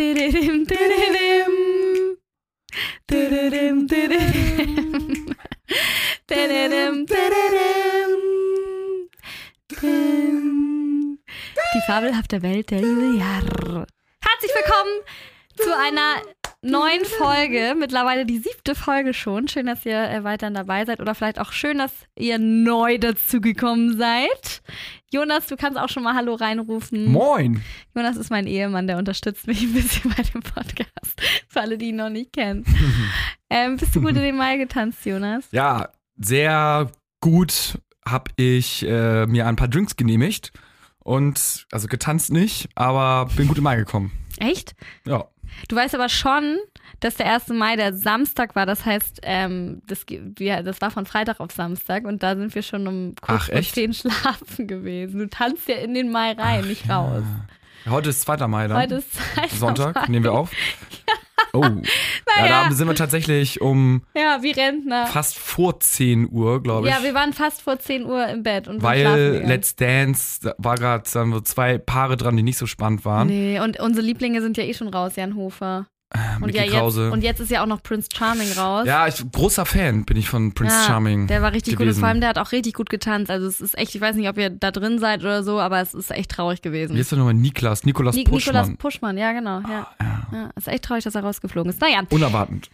Dididim. Dididim, dididim. Dididim, dididim. Dim. Die fabelhafte Welt der Juliar. Herzlich willkommen zu einer neuen Folge. Mittlerweile die siebte Folge schon. Schön, dass ihr äh, weiterhin dabei seid. Oder vielleicht auch schön, dass ihr neu dazugekommen seid. Jonas, du kannst auch schon mal Hallo reinrufen. Moin. Jonas ist mein Ehemann, der unterstützt mich ein bisschen bei dem Podcast. Für alle, die ihn noch nicht kennen. ähm, bist du gut in den Mai getanzt, Jonas? Ja, sehr gut habe ich äh, mir ein paar Drinks genehmigt. Und, also getanzt nicht, aber bin gut im Mai gekommen. Echt? Ja. Du weißt aber schon, dass der 1. Mai der Samstag war. Das heißt, ähm, das, wir, das war von Freitag auf Samstag und da sind wir schon um kurz Ach, vor echt? 10 schlafen gewesen. Du tanzt ja in den Mai rein, nicht raus. Ja. Heute ist 2. Mai dann. Heute ist Zeit Sonntag, vorbei. nehmen wir auf. Oh. Ja, Naja. da sind wir tatsächlich um Ja, wie Rentner. fast vor 10 Uhr, glaube ich. Ja, wir waren fast vor 10 Uhr im Bett und weil. Let's Dance, da war gerade dann so zwei Paare dran, die nicht so spannend waren. Nee, und unsere Lieblinge sind ja eh schon raus, Jan Hofer. Und, Mickey ja, jetzt, und jetzt ist ja auch noch Prince Charming raus. ja, ich, großer Fan bin ich von Prince Ja, Charming. Der war richtig gut. Und gewesen. vor allem, der hat auch richtig gut getanzt. Also es ist echt, ich weiß nicht, ob ihr da drin seid oder so, aber es ist echt traurig gewesen. Wie ist der nochmal? Niklas, Nikolas Ni- Puschmann. Nikolas Puschmann, ja, genau. Ja. ja. Ja, ist echt traurig, dass er rausgeflogen ist. Naja, Unerwartend.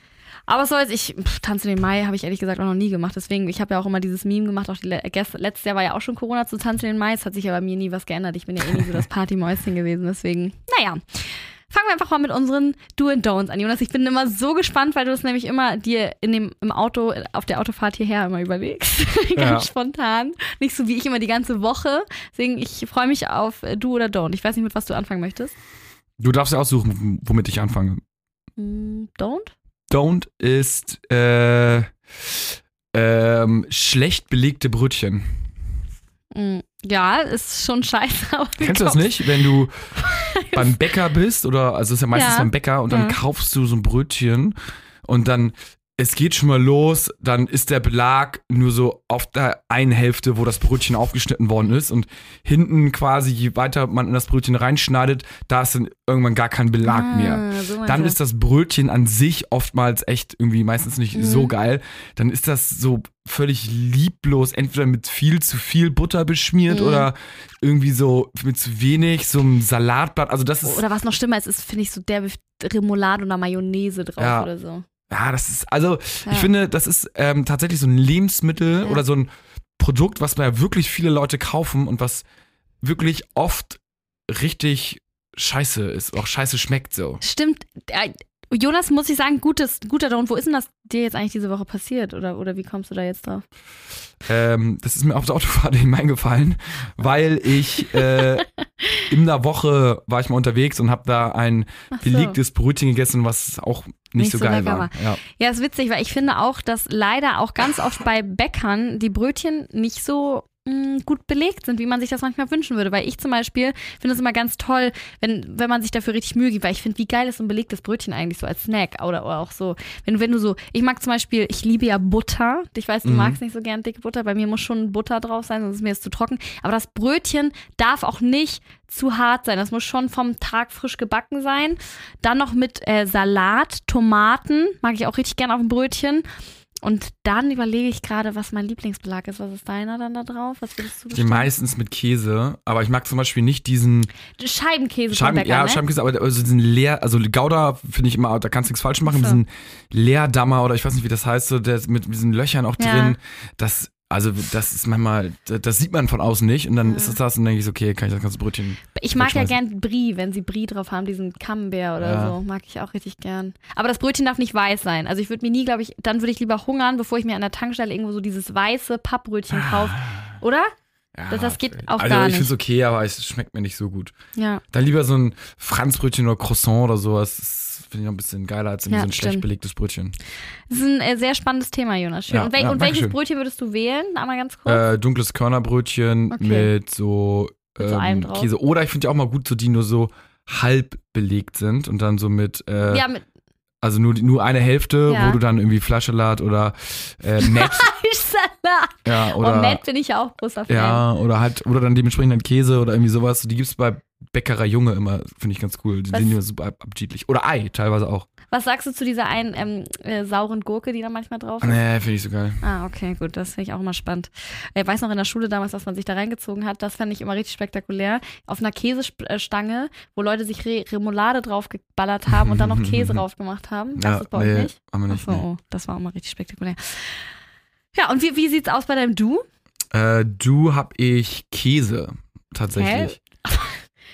aber was soll's, ich pff, tanze den Mai, habe ich ehrlich gesagt auch noch nie gemacht. Deswegen, ich habe ja auch immer dieses Meme gemacht. Auch die, letztes Jahr war ja auch schon Corona zu tanzen den Mai. Es hat sich ja bei mir nie was geändert. Ich bin ja eh nie so das Partymäuschen gewesen. Deswegen, naja. Fangen wir einfach mal mit unseren Do and Don'ts an, Jonas. Ich bin immer so gespannt, weil du es nämlich immer dir in dem, im Auto, auf der Autofahrt hierher immer überlegst. Ganz Ja. spontan. Nicht so wie ich immer die ganze Woche. Deswegen, ich freue mich auf Do oder Don't. Ich weiß nicht, mit was du anfangen möchtest. Du darfst ja aussuchen, womit ich anfange. Mm, Don't? Don't ist äh, ähm, schlecht belegte Brötchen. Mm, Ja, ist schon scheiße. Aber Kennst du das nicht? Wenn du beim Bäcker bist oder also es ist ja meistens Ja. beim Bäcker und dann Ja. kaufst du so ein Brötchen und dann es geht schon mal los, dann ist der Belag nur so auf der einen Hälfte, wo das Brötchen aufgeschnitten worden ist und hinten quasi, je weiter man in das Brötchen reinschneidet, da ist dann irgendwann gar kein Belag Ah, mehr. so Dann ist das Brötchen an sich oftmals echt irgendwie meistens nicht Mhm. so geil. Dann ist das so völlig lieblos, entweder mit viel zu viel Butter beschmiert Mhm. oder irgendwie so mit zu wenig, so ein Salatblatt. Also das ist, Oder was noch schlimmer ist, ist, finde ich, so derbe Remoulade oder Mayonnaise drauf Ja. oder so. Ja, das ist, also Ja. ich finde, das ist ähm, tatsächlich so ein Lebensmittel Ja. oder so ein Produkt, was ja wirklich viele Leute kaufen und was wirklich oft richtig scheiße ist, auch scheiße schmeckt so. Stimmt. Jonas, muss ich sagen, gutes, guter Don't. Wo ist denn das dir jetzt eigentlich diese Woche passiert? Oder, oder wie kommst du da jetzt drauf? Ähm, das ist mir auf der Autofahrt eben eingefallen, weil ich äh, in der Woche war ich mal unterwegs und habe da ein so. belegtes Brötchen gegessen, was auch nicht, so geil lecker war. Ja. Ja, ist witzig, weil ich finde auch, dass leider auch ganz oft bei Bäckern die Brötchen nicht so mh, gut belegt sind, wie man sich das manchmal wünschen würde. Weil ich zum Beispiel finde es immer ganz toll, wenn, wenn man sich dafür richtig Mühe gibt, weil ich finde, wie geil ist so ein belegtes Brötchen eigentlich so als Snack oder, oder auch so, wenn, wenn du so, ich mag zum Beispiel, ich liebe ja Butter. Ich weiß, du Mhm. magst nicht so gern dicke Butter, bei mir muss schon Butter drauf sein, sonst ist mir das zu trocken. Aber das Brötchen darf auch nicht zu hart sein. Das muss schon vom Tag frisch gebacken sein. Dann noch mit äh, Salat, Tomaten, mag ich auch richtig gern auf dem Brötchen. Und dann überlege ich gerade, was mein Lieblingsbelag ist. Was ist deiner dann da drauf? Was würdest du Die bestimmen? meistens mit Käse, aber ich mag zum Beispiel nicht diesen Scheibenkäse Scheiben, Bäcker, ja, ne? Scheibenkäse, aber also diesen leer, also Gouda finde ich immer, da kannst du nichts falsch machen, Ach so. diesen Leerdammer oder ich weiß nicht, wie das heißt, so der ist mit diesen Löchern auch Ja. drin, das also das ist manchmal, das sieht man von außen nicht und dann Ja. ist es das und dann denke ich so, okay, kann ich das ganze Brötchen. Ich mag ja gern Brie, wenn sie Brie drauf haben, diesen Camembert oder Ja. so. Mag ich auch richtig gern. Aber das Brötchen darf nicht weiß sein. Also ich würde mir nie, glaube ich, dann würde ich lieber hungern, bevor ich mir an der Tankstelle irgendwo so dieses weiße Pappbrötchen kaufe. Oder? Ja, Das- das geht auch also gar ich finde es nicht. okay, aber es schmeckt mir nicht so gut. Ja. Dann lieber so ein Franzbrötchen oder Croissant oder sowas. Das finde ich noch ein bisschen geiler als Ja, so ein schlecht stimmt. belegtes Brötchen. Das ist ein äh, sehr spannendes Thema, Jonas. Schön. Ja, und wel und welches Dankeschön. Brötchen würdest du wählen? Einmal ganz kurz. Äh, dunkles Körnerbrötchen Okay. mit so, Mit so ähm. Käse. Oder ich finde ja auch mal gut, so die nur so halb belegt sind und dann so mit, äh, ja, mit also nur, nur eine Hälfte, wo du dann irgendwie Fleischsalat oder äh, Met, Ja, Und oder, Matt bin ich ja auch großer Fan. ja, oder halt, oder dann dementsprechend dann Käse oder irgendwie sowas. Die gibt's bei Bäckerer Junge immer, finde ich ganz cool. Die Was- sind immer super appetitlich. Oder Ei, teilweise auch. Was sagst du zu dieser einen ähm, äh, sauren Gurke, die da manchmal drauf ist? Nee, finde ich so geil. Ah, okay, gut, das finde ich auch immer spannend. Ich weiß noch in der Schule damals, dass man sich da reingezogen hat, das fand ich immer richtig spektakulär. Auf einer Käsestange, wo Leute sich Re Remoulade drauf geballert haben und dann noch Käse drauf gemacht haben. Das Ja, ist bei euch nee, nicht? haben wir nicht. Achso, oh, das war auch mal richtig spektakulär. Ja, und wie, wie sieht's aus bei deinem Du? Äh, du hab ich Käse, tatsächlich.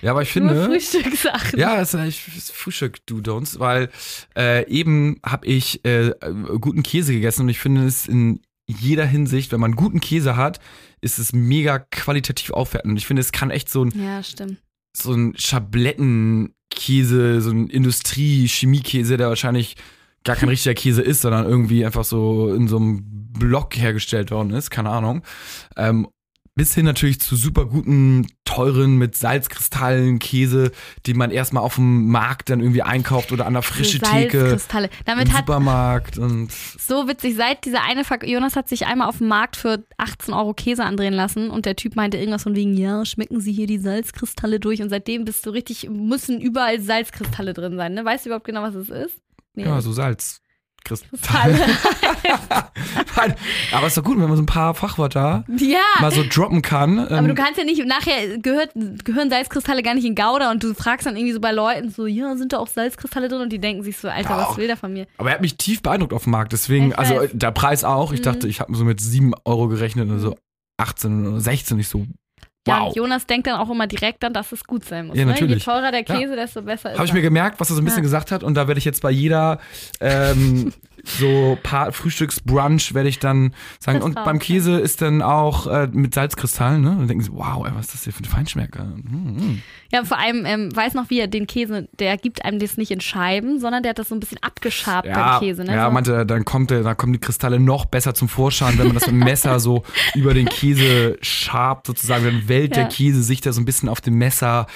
Ja, aber ich Nur finde. Frühstückssachen. Ja, das ist Frühstück Do Don'ts, weil äh, eben habe ich äh, guten Käse gegessen und ich finde es in jeder Hinsicht, wenn man guten Käse hat, ist es mega qualitativ aufwertend. Und ich finde, es kann echt so ein, Ja, stimmt. so ein Schablettenkäse, so ein Industrie-Chemiekäse, der wahrscheinlich gar kein richtiger Käse ist, sondern irgendwie einfach so in so einem Block hergestellt worden ist, keine Ahnung. Ähm, bis hin natürlich zu super guten, teuren, mit Salzkristallen Käse, die man erstmal auf dem Markt dann irgendwie einkauft oder an der frische Theke Salzkristalle. im Damit hat Supermarkt und so witzig, seit dieser eine Ver Jonas hat sich einmal auf dem Markt für 18 Euro Käse andrehen lassen und der Typ meinte irgendwas von wegen, ja, schmecken Sie hier die Salzkristalle durch und seitdem bist du richtig, müssen überall Salzkristalle drin sein, ne? Weißt du überhaupt genau, was es ist? Nee. ja, so Salz. Kristalle. Aber ist doch gut, wenn man so ein paar Fachwörter ja. mal so droppen kann. Aber ähm, du kannst ja nicht, nachher gehört, gehören Salzkristalle gar nicht in Gouda und du fragst dann irgendwie so bei Leuten so, ja, sind da auch Salzkristalle drin? Und die denken sich so, Alter, was will der von mir? Aber er hat mich tief beeindruckt auf dem Markt. Deswegen, also der Preis auch. Ich Mhm. dachte, ich habe so mit 7 Euro gerechnet und so 18 oder 16. Ich so, Ja, wow. und Jonas denkt dann auch immer direkt dann, dass es gut sein muss. Ja, ne? Je natürlich. teurer der Käse, desto besser ist Habe ich mir gemerkt, was er so ein bisschen Ja. gesagt hat. Und da werde ich jetzt bei jeder ähm, so paar Frühstücksbrunch werde ich dann sagen. Und beim. Käse ist dann auch äh, mit Salzkristallen. Ne? Und dann denken sie, wow, ey, was ist das hier für ein Feinschmecker? Mm, mm. Ja, vor allem, ähm, weiß noch, wie er den Käse, der gibt einem das nicht in Scheiben, sondern der hat das so ein bisschen abgeschabt Ja, beim Käse. Ne? ja so, meinte, dann kommt der, dann kommen die Kristalle noch besser zum Vorschein, wenn man das mit dem Messer so über den Käse schabt, sozusagen. Dann wellt Ja. der Käse sich da so ein bisschen auf dem Messer.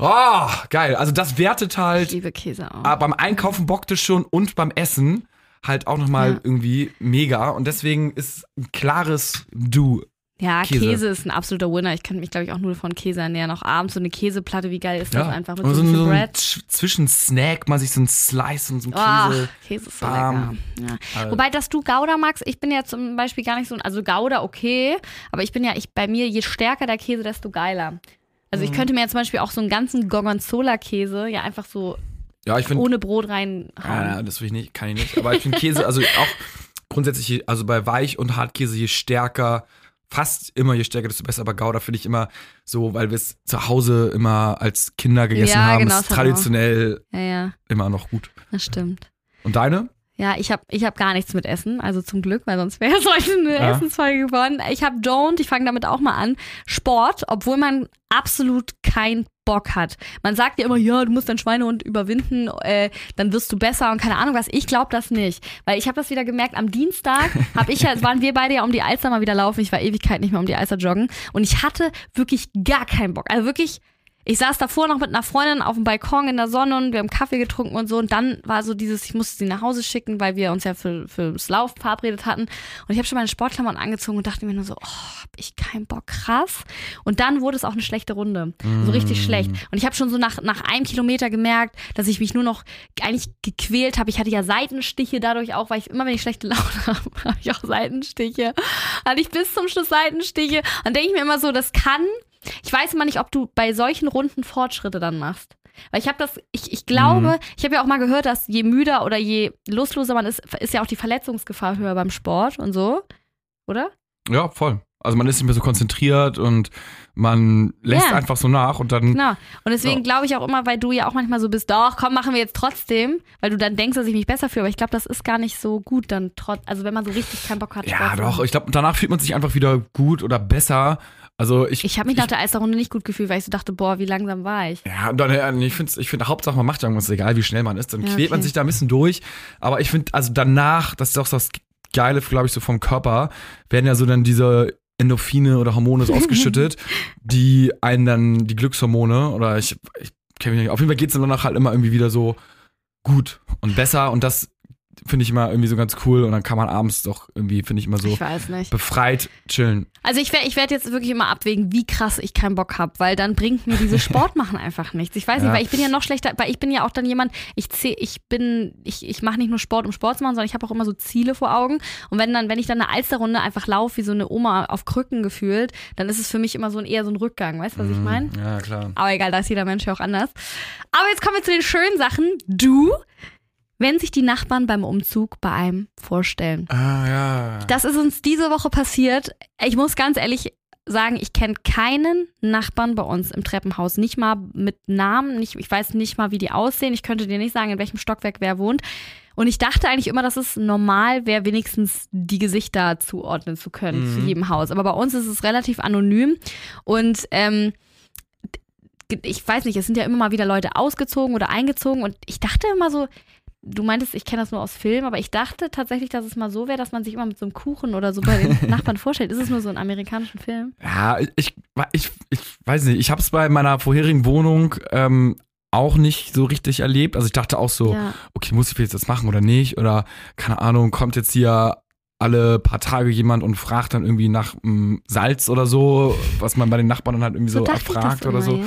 Oh, geil. Also das wertet ich halt liebe Käse auch. ah, beim Einkaufen bockt es schon und beim Essen halt auch nochmal Ja. irgendwie mega. Und deswegen ist ein klares Du. ja, Käse. Käse. ist ein absoluter Winner. Ich könnte mich, glaube ich, auch nur von Käse ernähren. Auch abends so eine Käseplatte, wie geil ist das einfach mit Und so, so, ein so ein Bread. Zwischensnack, mal sich so ein Slice und so ein Oh, Käse. Käse ist so lecker. Ja. Äh, Wobei, dass du Gouda magst, ich bin ja zum Beispiel gar nicht so, also Gouda okay, aber ich bin ja, ich bei mir, je stärker der Käse, desto geiler. Also Mhm. ich könnte mir jetzt zum Beispiel auch so einen ganzen Gorgonzola-Käse ja einfach so ja, ich finde ohne Brot reinhauen. Ah, das will ich nicht, kann ich nicht. Aber ich finde Käse, also auch grundsätzlich, also bei Weich- und Hartkäse, je stärker, fast immer je stärker, desto besser. Aber Gouda finde ich immer so, weil wir es zu Hause immer als Kinder gegessen Ja, haben, genau, ist hat traditionell Ja, ja, immer noch gut. das stimmt. Und deine? Ja, ich habe ich hab gar nichts mit Essen, also zum Glück, weil sonst wäre es heute eine Ja. Essensfolge geworden. Ich habe Don't, ich fange damit auch mal an, Sport, obwohl man absolut keinen Bock hat. Man sagt ja immer, ja, du musst deinen Schweinehund überwinden, äh, dann wirst du besser und keine Ahnung was. Ich glaube das nicht, weil ich habe das wieder gemerkt. Am Dienstag hab ich ja, waren wir beide ja um die Alster mal wieder laufen. Ich war Ewigkeit nicht mehr um die Alster joggen und ich hatte wirklich gar keinen Bock. Also wirklich ich saß davor noch mit einer Freundin auf dem Balkon in der Sonne und wir haben Kaffee getrunken und so. Und dann war so dieses, ich musste sie nach Hause schicken, weil wir uns ja für, fürs Lauf verabredet hatten. Und ich habe schon meine Sportklamotten angezogen und dachte mir nur so, oh, hab ich keinen Bock, krass. Und dann wurde es auch eine schlechte Runde. So richtig schlecht. Und ich habe schon so nach, nach einem Kilometer gemerkt, dass ich mich nur noch eigentlich gequält habe. Ich hatte ja Seitenstiche dadurch auch, weil ich immer, wenn ich schlechte Laune habe, habe ich auch Seitenstiche. Hatte ich bis zum Schluss Seitenstiche. Und denke ich mir immer so, das kann ich weiß immer nicht, ob du bei solchen Runden Fortschritte dann machst. Weil ich habe das, ich, ich glaube, ich habe ja auch mal gehört, dass je müder oder je lustloser man ist, ist ja auch die Verletzungsgefahr höher beim Sport und so. Oder? Ja, voll. Also man ist nicht mehr so konzentriert und man lässt Ja. einfach so nach und dann. Genau. Und deswegen Ja. glaube ich auch immer, weil du ja auch manchmal so bist, doch, komm, machen wir jetzt trotzdem, weil du dann denkst, dass ich mich besser fühle. Aber ich glaube, das ist gar nicht so gut dann trotz, also wenn man so richtig keinen Bock hat. Ja, doch. Ich glaube, danach fühlt man sich einfach wieder gut oder besser. Also ich. Ich habe mich nach der Alsterrunde nicht gut gefühlt, weil ich so dachte, boah, wie langsam war ich. Ja, dann, äh, ich finde, ich find, Hauptsache man macht irgendwas, egal wie schnell man ist, dann Ja, quält man okay. sich da ein bisschen durch. Aber ich finde, also danach, das ist auch so das Geile, glaube ich, so vom Körper, werden ja so dann diese Endorphine oder Hormone so ausgeschüttet, die einen dann, die Glückshormone, oder ich, ich kenne mich nicht, auf jeden Fall geht es dann danach halt immer irgendwie wieder so gut und besser und das finde ich immer irgendwie so ganz cool und dann kann man abends doch irgendwie, finde ich immer so Ich befreit chillen. Also ich werde ich werd jetzt wirklich immer abwägen, wie krass ich keinen Bock habe, weil dann bringt mir dieses Sport machen einfach nichts. Ich weiß Ja. nicht, weil ich bin ja noch schlechter, weil ich bin ja auch dann jemand, ich zäh, ich bin, ich, ich mache nicht nur Sport, um Sport zu machen, sondern ich habe auch immer so Ziele vor Augen. Und wenn dann, wenn ich dann eine Alsterrunde einfach laufe, wie so eine Oma auf Krücken gefühlt, dann ist es für mich immer so ein eher so ein Rückgang. Weißt du, was ich meine? Ja, klar. Aber egal, da ist jeder Mensch ja auch anders. Aber jetzt kommen wir zu den schönen Sachen. Du, wenn sich die Nachbarn beim Umzug bei einem vorstellen. Ah, ja. Das ist uns diese Woche passiert. Ich muss ganz ehrlich sagen, ich kenne keinen Nachbarn bei uns im Treppenhaus. Nicht mal mit Namen. Nicht, ich weiß nicht mal, wie die aussehen. Ich könnte dir nicht sagen, in welchem Stockwerk wer wohnt. Und ich dachte eigentlich immer, dass es normal wäre, wenigstens die Gesichter zuordnen zu können Mhm. zu jedem Haus. Aber bei uns ist es relativ anonym. Und ähm, ich weiß nicht, es sind ja immer mal wieder Leute ausgezogen oder eingezogen. Und ich dachte immer so, du meintest, ich kenne das nur aus Filmen, aber ich dachte tatsächlich, dass es mal so wäre, dass man sich immer mit so einem Kuchen oder so bei den Nachbarn vorstellt. Ist es nur so ein amerikanischen Film? Ja, ich, ich, ich weiß nicht. Ich habe es bei meiner vorherigen Wohnung ähm, auch nicht so richtig erlebt. Also ich dachte auch so, Ja. okay, muss ich jetzt das machen oder nicht? Oder keine Ahnung, kommt jetzt hier alle paar Tage jemand und fragt dann irgendwie nach mm, Salz oder so, was man bei den Nachbarn dann halt irgendwie so, ich erfragt oder immer, so. Ja.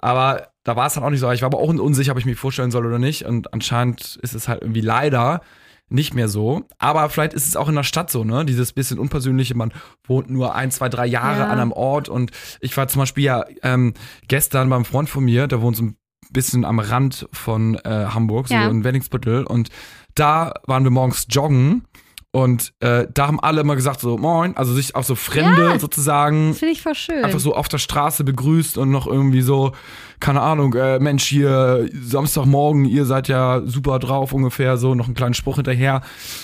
Aber da war es dann auch nicht so. Ich war aber auch unsicher, ob ich mich vorstellen soll oder nicht. Und anscheinend ist es halt irgendwie leider nicht mehr so. Aber vielleicht ist es auch in der Stadt so, ne? Dieses bisschen unpersönliche, man wohnt nur ein, zwei, drei Jahre Ja. an einem Ort. Und ich war zum Beispiel ja ähm, gestern beim Freund von mir, der wohnt so ein bisschen am Rand von äh, Hamburg, so Ja. in Wenningsbüttel. Und da waren wir morgens joggen. Und äh, da haben alle immer gesagt so, moin, also sich auch so Fremde Ja. sozusagen Das finde ich voll schön. einfach so auf der Straße begrüßt und noch irgendwie so, keine Ahnung, äh, Mensch, hier Samstagmorgen, ihr seid ja super drauf ungefähr, so noch einen kleinen Spruch hinterher.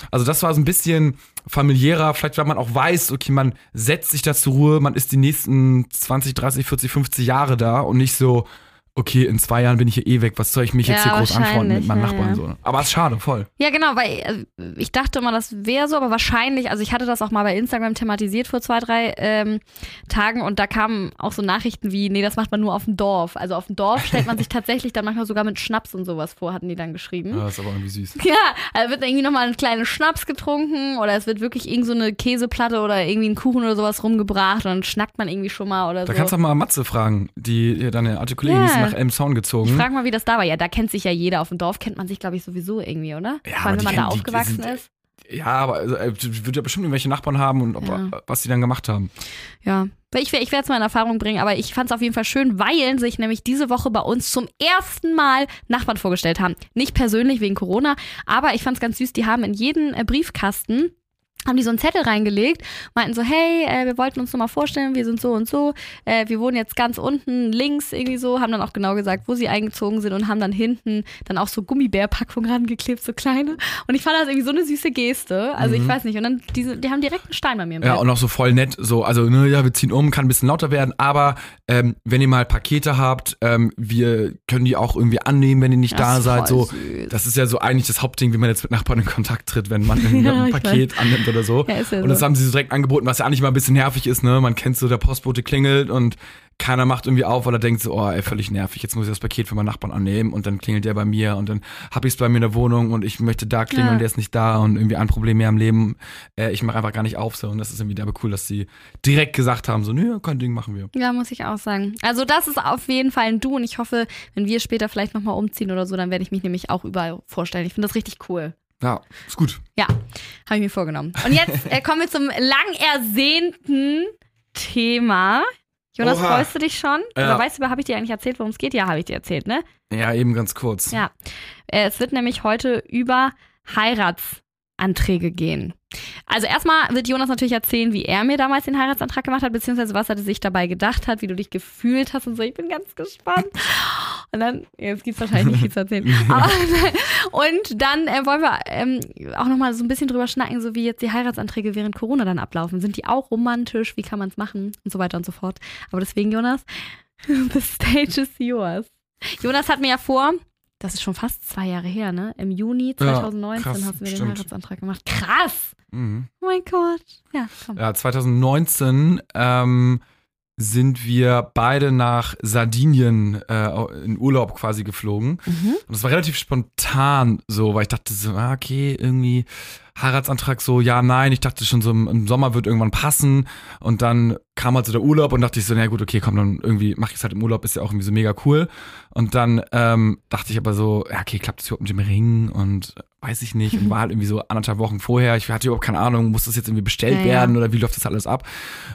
Also das war so ein bisschen familiärer, vielleicht weil man auch weiß, okay, man setzt sich da zur Ruhe, man ist die nächsten 20, 30, 40, 50 Jahre da und nicht so, okay, in zwei Jahren bin ich hier eh weg, was soll ich mich jetzt Ja, hier groß anfreunden mit meinen wahrscheinlich, Nachbarn ja, so. Aber ist schade, voll. Ja, genau, weil äh, ich dachte immer, das wäre so, aber wahrscheinlich, also ich hatte das auch mal bei Instagram thematisiert vor zwei, drei ähm, Tagen und da kamen auch so Nachrichten wie, nee, das macht man nur auf dem Dorf. Also auf dem Dorf stellt man sich tatsächlich dann manchmal sogar mit Schnaps und sowas vor, hatten die dann geschrieben. Ja, ist aber irgendwie süß. Ja, also wird irgendwie nochmal ein kleiner Schnaps getrunken oder es wird wirklich irgend so eine Käseplatte oder irgendwie ein Kuchen oder sowas rumgebracht und dann schnackt man irgendwie schon mal oder Da so. kannst du auch mal Matze fragen, die, die deine ist Ja. Nach Elmshorn gezogen. ich frag mal, wie das da war. Ja, da kennt sich ja jeder. Auf dem Dorf kennt man sich, glaube ich, sowieso irgendwie, oder? Ja, Vor allem, wenn die man da kennen- die aufgewachsen sind- ist. Ja, aber also, äh, wird ja bestimmt irgendwelche Nachbarn haben und ob, Ja. was die dann gemacht haben. Ja, ich, ich werde es mal in Erfahrung bringen, aber ich fand es auf jeden Fall schön, weil sich nämlich diese Woche bei uns zum ersten Mal Nachbarn vorgestellt haben. Nicht persönlich wegen Corona, aber ich fand es ganz süß, die haben in jeden äh, Briefkasten haben die so einen Zettel reingelegt, meinten so, hey, äh, wir wollten uns nur mal vorstellen, wir sind so und so, äh, wir wohnen jetzt ganz unten links irgendwie so, haben dann auch genau gesagt, wo sie eingezogen sind und haben dann hinten dann auch so Gummibärpackungen rangeklebt, so kleine. Und ich fand das irgendwie so eine süße Geste. Also ich weiß nicht. Und dann, diese, die haben direkt einen Stein bei mir im Ja, Bett. und auch so voll nett, so, also, ne, ja, wir ziehen um, kann ein bisschen lauter werden, aber ähm, wenn ihr mal Pakete habt, ähm, wir können die auch irgendwie annehmen, wenn ihr nicht Das da seid. So, süß. das ist ja so eigentlich das Hauptding, wie man jetzt mit Nachbarn in Kontakt tritt, wenn man Ja, ein Paket annimmt oder so. Ja, ja und das so. haben sie so direkt angeboten, was ja eigentlich mal ein bisschen nervig ist, ne? Man kennt so, der Postbote klingelt und keiner macht irgendwie auf, weil er denkt so, oh, ey, völlig nervig, jetzt muss ich das Paket für meinen Nachbarn annehmen und dann klingelt der bei mir und dann hab ich es bei mir in der Wohnung und ich möchte da klingeln Ja. und der ist nicht da und irgendwie ein Problem mehr im Leben. Äh, ich mache einfach gar nicht auf so und das ist irgendwie derbe cool, dass sie direkt gesagt haben, so, nö, kein Ding, machen wir. Ja, muss ich auch sagen. Also das ist auf jeden Fall ein Du und ich hoffe, wenn wir später vielleicht nochmal umziehen oder so, dann werde ich mich nämlich auch überall vorstellen. Ich finde das richtig cool. Ja, ist gut. Ja, habe ich mir vorgenommen. Und jetzt äh, kommen wir zum lang ersehnten Thema. Jonas, Oha. freust du dich schon? Ja. Oder weißt du, habe ich dir eigentlich erzählt, worum es geht? Ja, habe ich dir erzählt, ne? Ja, eben ganz kurz. Ja. Äh, es wird nämlich heute über Heiratsanträge gehen. Also erstmal wird Jonas natürlich erzählen, wie er mir damals den Heiratsantrag gemacht hat, beziehungsweise was er sich dabei gedacht hat, wie du dich gefühlt hast und so. Ich bin ganz gespannt. Und dann, jetzt gibt es wahrscheinlich nicht viel zu erzählen. Aber, und dann äh, wollen wir ähm, auch nochmal so ein bisschen drüber schnacken, so wie jetzt die Heiratsanträge während Corona dann ablaufen. Sind die auch romantisch? Wie kann man es machen? Und so weiter und so fort. Aber deswegen, Jonas, the stage is yours. Jonas hat mir ja vor, das ist schon fast zwei Jahre her, ne? Im Juni 2019 krass, hast du mir den stimmt. Heiratsantrag gemacht. Krass! Mhm. Oh mein Gott. Ja, komm. Ja, 2019 ähm, sind wir beide nach Sardinien äh, in Urlaub quasi geflogen. Mhm. Und das war relativ spontan so, weil ich dachte so, ah, okay, irgendwie Heiratsantrag so, ja, nein. Ich dachte schon so, im Sommer wird irgendwann passen. Und dann kam halt so der Urlaub und dachte ich so, na gut, okay, komm, dann irgendwie mach ich es halt im Urlaub, ist ja auch irgendwie so mega cool. Und dann ähm, dachte ich aber so, ja, okay, klappt das überhaupt mit dem Ring und weiß ich nicht. Und war halt irgendwie so anderthalb Wochen vorher. Ich hatte überhaupt keine Ahnung, muss das jetzt irgendwie bestellt Ja, ja. werden oder wie läuft das alles ab?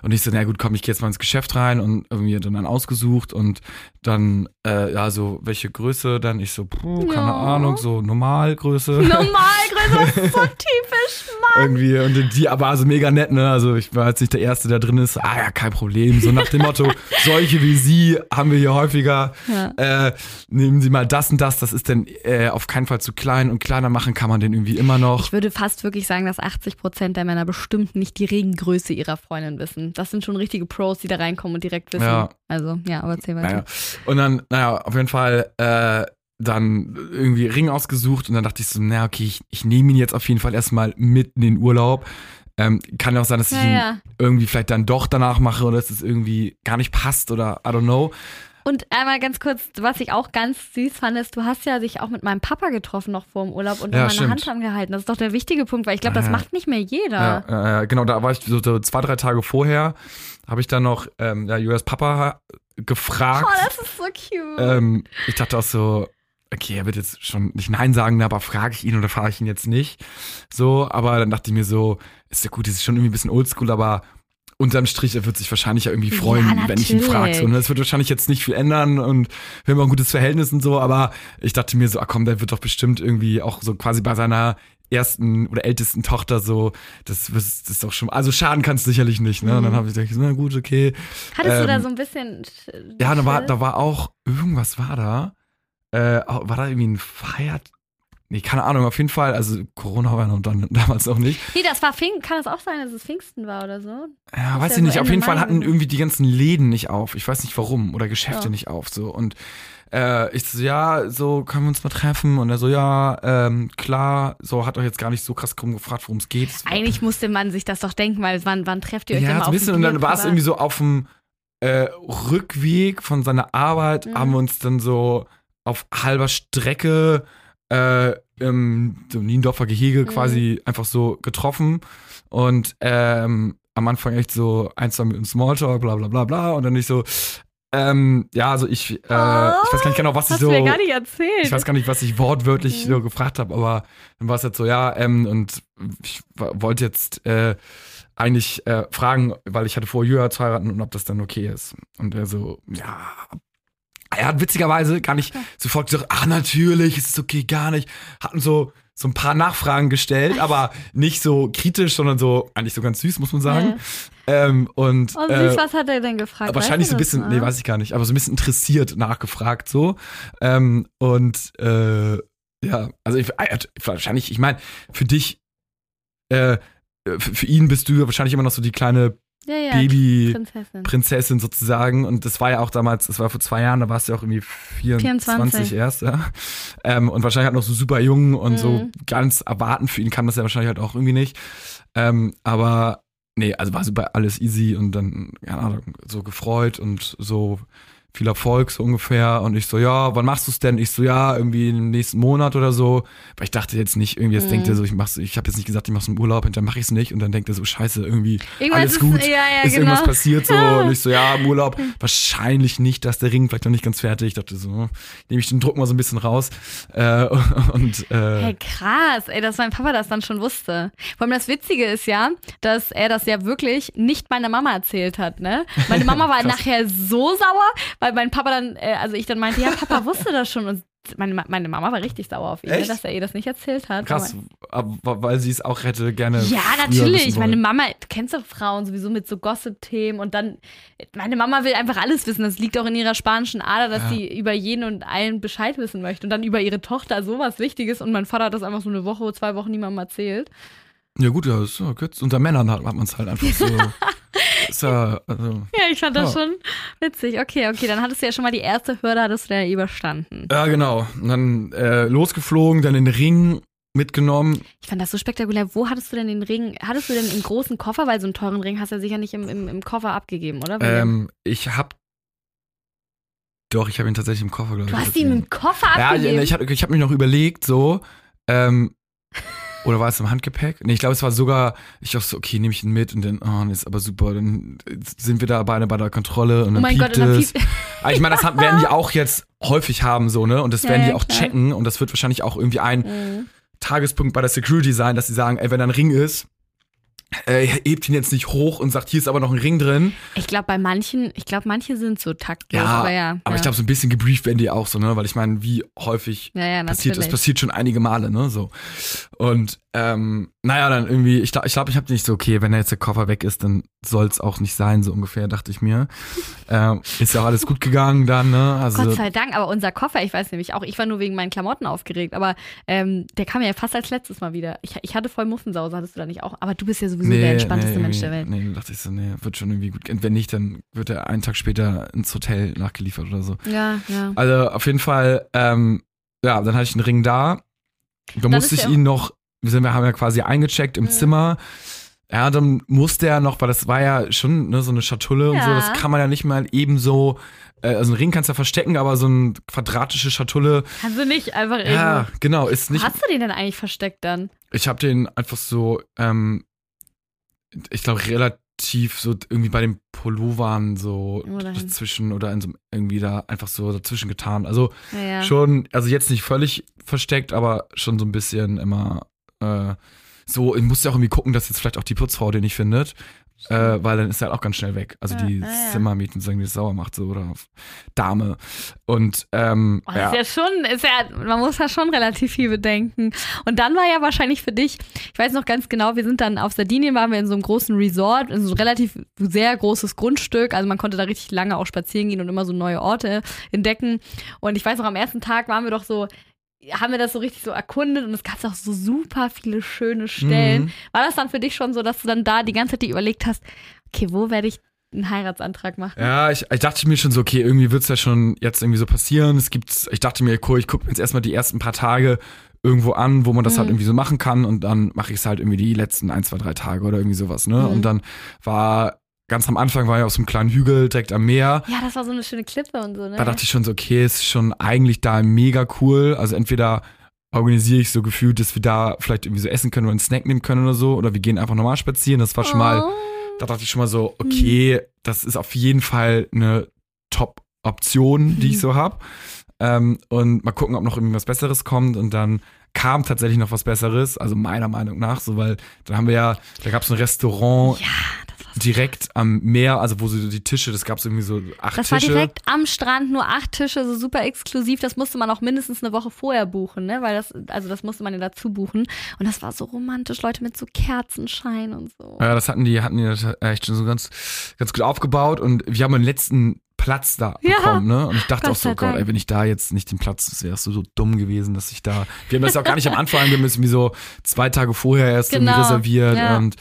Und ich so, na gut, komm, ich gehe jetzt mal ins Geschäft rein und irgendwie dann, dann ausgesucht und dann, äh, ja, so, welche Größe dann? Ich so, puh, keine Ja. Ahnung, so Normalgröße. Normalgröße, so typisch, Mann. irgendwie und die aber also mega nett, ne? Also ich war jetzt nicht der Erste, der drin ist. Ah ja, kein Problem. So nach dem Motto, solche wie Sie haben wir hier häufiger. Ja. Äh, nehmen Sie mal das und das, das ist dann äh, auf keinen Fall zu klein und kleiner machen kann man den irgendwie immer noch. Ich würde fast wirklich sagen, dass 80 Prozent der Männer bestimmt nicht die Regengröße ihrer Freundin wissen. Das sind schon richtige Pros, die da reinkommen und direkt wissen. Ja. Also, ja, aber erzähl weiter. Naja. Und dann, naja, auf jeden Fall äh, dann irgendwie Ring ausgesucht und dann dachte ich so, na okay, ich, ich nehme ihn jetzt auf jeden Fall erstmal mit in den Urlaub. Ähm, kann ja auch sein, dass ich Ja, ihn ja. irgendwie vielleicht dann doch danach mache oder dass es irgendwie gar nicht passt oder I don't know. Und einmal ganz kurz, was ich auch ganz süß fand, ist, du hast ja dich auch mit meinem Papa getroffen noch vor dem Urlaub und Ja, meine stimmt. Hand angehalten. Das ist doch der wichtige Punkt, weil ich glaube, das Ja. macht nicht mehr jeder. Ja, äh, genau, da war ich so, so zwei, drei Tage vorher, habe ich dann noch ähm, ja, Julias Papa gefragt. Oh, das ist so cute. ähm, ich dachte auch so, okay, er wird jetzt schon nicht Nein sagen, aber frage ich ihn oder frage ich ihn jetzt nicht. So, aber dann dachte ich mir so, ist ja gut, das ist schon irgendwie ein bisschen oldschool, aber unterm Strich, er wird sich wahrscheinlich ja irgendwie freuen, Ja, wenn ich ihn frage. So, ne? Das wird wahrscheinlich jetzt nicht viel ändern und wir haben auch ein gutes Verhältnis und so, aber ich dachte mir so, ah komm, der wird doch bestimmt irgendwie auch so quasi bei seiner ersten oder ältesten Tochter so, das, das ist doch schon, also schaden kann es sicherlich nicht, ne? Und dann habe ich gedacht, na gut, okay. Hattest du da ähm, so ein bisschen. Ja, da war, da war auch, irgendwas war da. Äh, war da irgendwie ein Feiert. Nee, keine Ahnung, auf jeden Fall. Also Corona war noch dann damals noch nicht. Nee, das war Pfingsten. Kann es auch sein, dass es Pfingsten war oder so? Ja, ist weiß ja ich so nicht. Auf jeden Fall Mai hatten irgendwie die ganzen Läden nicht auf. Ich weiß nicht warum. Oder Geschäfte Ja. nicht auf. So. Und äh, ich so, ja, so können wir uns mal treffen. Und er so, ja, ähm, klar. So hat euch jetzt gar nicht so krass drum gefragt, worum es geht. Eigentlich musste man sich das doch denken, weil wann, wann trefft ihr euch ja, denn mal so ein bisschen. Und dann war es irgendwie so auf dem äh, Rückweg von seiner Arbeit, Mhm. haben wir uns dann so auf halber Strecke äh, im so Niendorfer Gehege Mhm. quasi einfach so getroffen. Und ähm, am Anfang echt so ein, zwei Minuten Smalltalk, bla bla bla bla. Und dann nicht so, ähm, ja, also ich, äh, ich weiß gar nicht genau, was ich Hast so. du mir gar nicht erzählt. Ich weiß gar nicht, was ich wortwörtlich Mhm. so gefragt habe, aber dann war es halt so, ja, ähm, und ich wollte jetzt äh, eigentlich äh, fragen, weil ich hatte vor, Julia zu heiraten und ob das dann okay ist. Und er so, ja. Er hat witzigerweise gar nicht sofort gesagt, ach natürlich, ist es okay, gar nicht. Hatten so, so ein paar Nachfragen gestellt, aber nicht so kritisch, sondern so, eigentlich so ganz süß, muss man sagen. Ähm, und Oh, süß, äh, was hat er denn gefragt? wahrscheinlich so ein bisschen, das nee, weiß ich gar nicht, aber so ein bisschen interessiert nachgefragt so. Ähm, und äh, ja, also ich, wahrscheinlich, ich meine, für dich, äh, für, ihn bist du ja wahrscheinlich immer noch so die kleine ja, ja, Baby-Prinzessin Prinzessin. sozusagen. Und das war ja auch damals, das war vor zwei Jahren, da warst du ja auch irgendwie 24 24. erst, ja. Ähm, und wahrscheinlich halt noch so super jung und so Mhm. ganz erwarten für ihn kann das ja wahrscheinlich halt auch irgendwie nicht. Ähm, aber nee, also war super alles easy und dann, keine Ahnung, so gefreut und so viel Erfolg so ungefähr. Und ich so, ja, wann machst du es denn? Ich so, ja, irgendwie im nächsten Monat oder so. Weil ich dachte jetzt nicht, irgendwie, jetzt Mhm. denkt er so, ich mach's, ich habe jetzt nicht gesagt, ich mach's im Urlaub, hinterher mache ich es nicht. Und dann denkt er so, scheiße, irgendwie Irgendwas alles ist- gut. ja, ja, ist genau. irgendwas passiert so? Und ich so, ja, im Urlaub wahrscheinlich nicht, dass der Ring vielleicht noch nicht ganz fertig. Ich dachte so, nehme ich den Druck mal so ein bisschen raus. Äh, und äh, Hey, krass, ey, dass mein Papa das dann schon wusste. Vor allem das Witzige ist ja, dass er das ja wirklich nicht meiner Mama erzählt hat, ne? Meine Mama war nachher so sauer, weil mein Papa dann, äh, also ich dann meinte, ja, Papa wusste das schon und meine, meine Mama war richtig sauer auf ihn, ne, Echt? dass er ihr das nicht erzählt hat. krass, Aber- weil sie es auch hätte gerne. Ja, natürlich. Meine. Mama, du kennst doch Frauen sowieso mit so Gossip-Themen und dann, meine Mama will einfach alles wissen. Das liegt auch in ihrer spanischen Ader, dass Ja. sie über jeden und allen Bescheid wissen möchte und dann über ihre Tochter sowas Wichtiges und mein Vater hat das einfach so eine Woche, zwei Wochen niemandem erzählt. Ja, gut, ja, ist ja kurz. Unter Männern hat, hat man es halt einfach so. ja, also. Ja, ich fand das Ja. schon witzig. Okay, okay, dann hattest du ja schon mal die erste Hürde, hattest du ja überstanden. Ja, genau. Und dann äh, losgeflogen, dann den Ring. mitgenommen. Ich fand das so spektakulär. Wo hattest du denn den Ring? Hattest du denn einen großen Koffer? Weil so einen teuren Ring hast du ja sicher nicht im, im, im Koffer abgegeben, oder? Ähm, ich hab. Doch, ich habe ihn tatsächlich im Koffer, glaube ich. du hast ihn im Koffer abgegeben? ja, ich habe ich hab mich noch überlegt, so. Ähm, oder war es im Handgepäck? Nee, ich glaube, es war sogar, ich dachte so, okay, nehme ich ihn mit und dann, oh, das ist aber super, dann sind wir da beide bei der Kontrolle und oh dann mein Gott, piept dann es. piept. Aber ich meine, das werden die auch jetzt häufig haben, so, ne? Und das Ja, werden die auch klar. checken und das wird wahrscheinlich auch irgendwie ein Mhm. Tagespunkt bei der Security sein, dass sie sagen, ey, wenn da ein Ring ist, äh, hebt ihn jetzt nicht hoch und sagt, hier ist aber noch ein Ring drin. Ich glaube, bei manchen, ich glaube, manche sind so taktlos. Ja, aber ja. aber ja. ich glaube, so ein bisschen gebrieft werden die auch so, ne? Weil ich meine, wie häufig ja, passiert, das natürlich. passiert schon einige Male, ne? So. Und ähm, naja, dann irgendwie, ich glaube, ich, glaub, ich habe nicht so, okay, wenn jetzt der Koffer weg ist, dann soll es auch nicht sein, so ungefähr, dachte ich mir. ähm, ist ja auch alles gut gegangen dann, ne? Also, Gott sei Dank, aber unser Koffer, ich weiß nämlich auch, ich war nur wegen meinen Klamotten aufgeregt, aber ähm, der kam ja fast als letztes Mal wieder. Ich, ich hatte voll Muffensause, hattest du da nicht auch? Aber du bist ja sowieso der entspannteste nee, Mensch der Welt. Nee, da dachte ich so, nee, wird schon irgendwie gut. Wenn nicht, dann wird er einen Tag später ins Hotel nachgeliefert oder so. Ja, ja. Also auf jeden Fall, ähm, ja, dann hatte ich einen Ring da. Da Dann musste ich ihn noch, wir, sind, wir haben ja quasi eingecheckt im Mhm. Zimmer. Ja, dann musste er noch, weil das war ja schon ne, so eine Schatulle und so, Ja. das kann man ja nicht mal eben so, äh, also einen Ring kannst du ja verstecken, aber so eine quadratische Schatulle, Kannst du nicht einfach ja, irgendwo. genau, ist nicht, hast du den denn eigentlich versteckt dann? ich habe den einfach so, ähm, ich glaube relativ so irgendwie bei den Pullovern so dahin. dazwischen oder in so irgendwie da einfach so dazwischen getan. Also Ja, ja. schon, also jetzt nicht völlig versteckt, aber schon so ein bisschen immer äh, so, ich musste auch irgendwie gucken, dass jetzt vielleicht auch die Putzfrau den nicht findet. Äh, weil dann ist er halt auch ganz schnell weg. Also Ja, die ja. Zimmermieten sagen, die es sauer macht so oder Dame. Und ähm, Oh, ja. Ist ja schon, ist ja, man muss ja schon relativ viel bedenken. Und dann war ja wahrscheinlich für dich, ich weiß noch ganz genau, wir sind dann auf Sardinien, waren wir in so einem großen Resort, in so ein relativ sehr großes Grundstück. Also man konnte da richtig lange auch spazieren gehen und immer so neue Orte entdecken. Und ich weiß noch, am ersten Tag waren wir doch so, haben wir das so richtig so erkundet und es gab auch so super viele schöne Stellen. Mhm. War das dann für dich schon so, dass du dann da die ganze Zeit dir überlegt hast, okay, wo werde ich einen Heiratsantrag machen? Ja, ich, ich dachte mir schon so, okay, irgendwie wird's ja schon jetzt irgendwie so passieren. Es gibt, ich dachte mir, cool, ich gucke jetzt erstmal die ersten paar Tage irgendwo an, wo man das Mhm. halt irgendwie so machen kann und dann mache ich es halt irgendwie die letzten ein, zwei, drei Tage oder irgendwie sowas, ne? Mhm. Und dann war, ganz am Anfang war ich auf so einem kleinen Hügel direkt am Meer. Ja, das war so eine schöne Klippe und so, ne? Da dachte ich schon so, okay, ist schon eigentlich da mega cool. Also entweder organisiere ich so gefühlt, dass wir da vielleicht irgendwie so essen können oder einen Snack nehmen können oder so, oder wir gehen einfach normal spazieren. Das war schon mal Oh. da dachte ich schon mal so, okay, das ist auf jeden Fall eine Top-Option, die ich so habe. Ähm, und mal gucken, ob noch irgendwie was Besseres kommt. Und dann kam tatsächlich noch was Besseres, also meiner Meinung nach, so weil da haben wir ja, da gab es ein Restaurant Ja, direkt am Meer, also wo so die Tische, das gab es irgendwie so acht das war Tische. direkt am Strand, nur acht Tische, so super exklusiv. Das musste man auch mindestens eine Woche vorher buchen, ne? Weil das, also das musste man ja dazu buchen. Und das war so romantisch, Leute mit so Kerzenschein und so. Ja, das hatten die, hatten die das echt schon so ganz, ganz gut aufgebaut und wir haben den letzten Platz da Ja, bekommen, ne? Und ich dachte Gott auch so, Gott, ey, wenn ich da jetzt nicht den Platz, das wäre so, so dumm gewesen, dass ich da. Wir haben das ja auch gar nicht am Anfang, wir haben es irgendwie so zwei Tage vorher erst Genau, irgendwie reserviert ja. und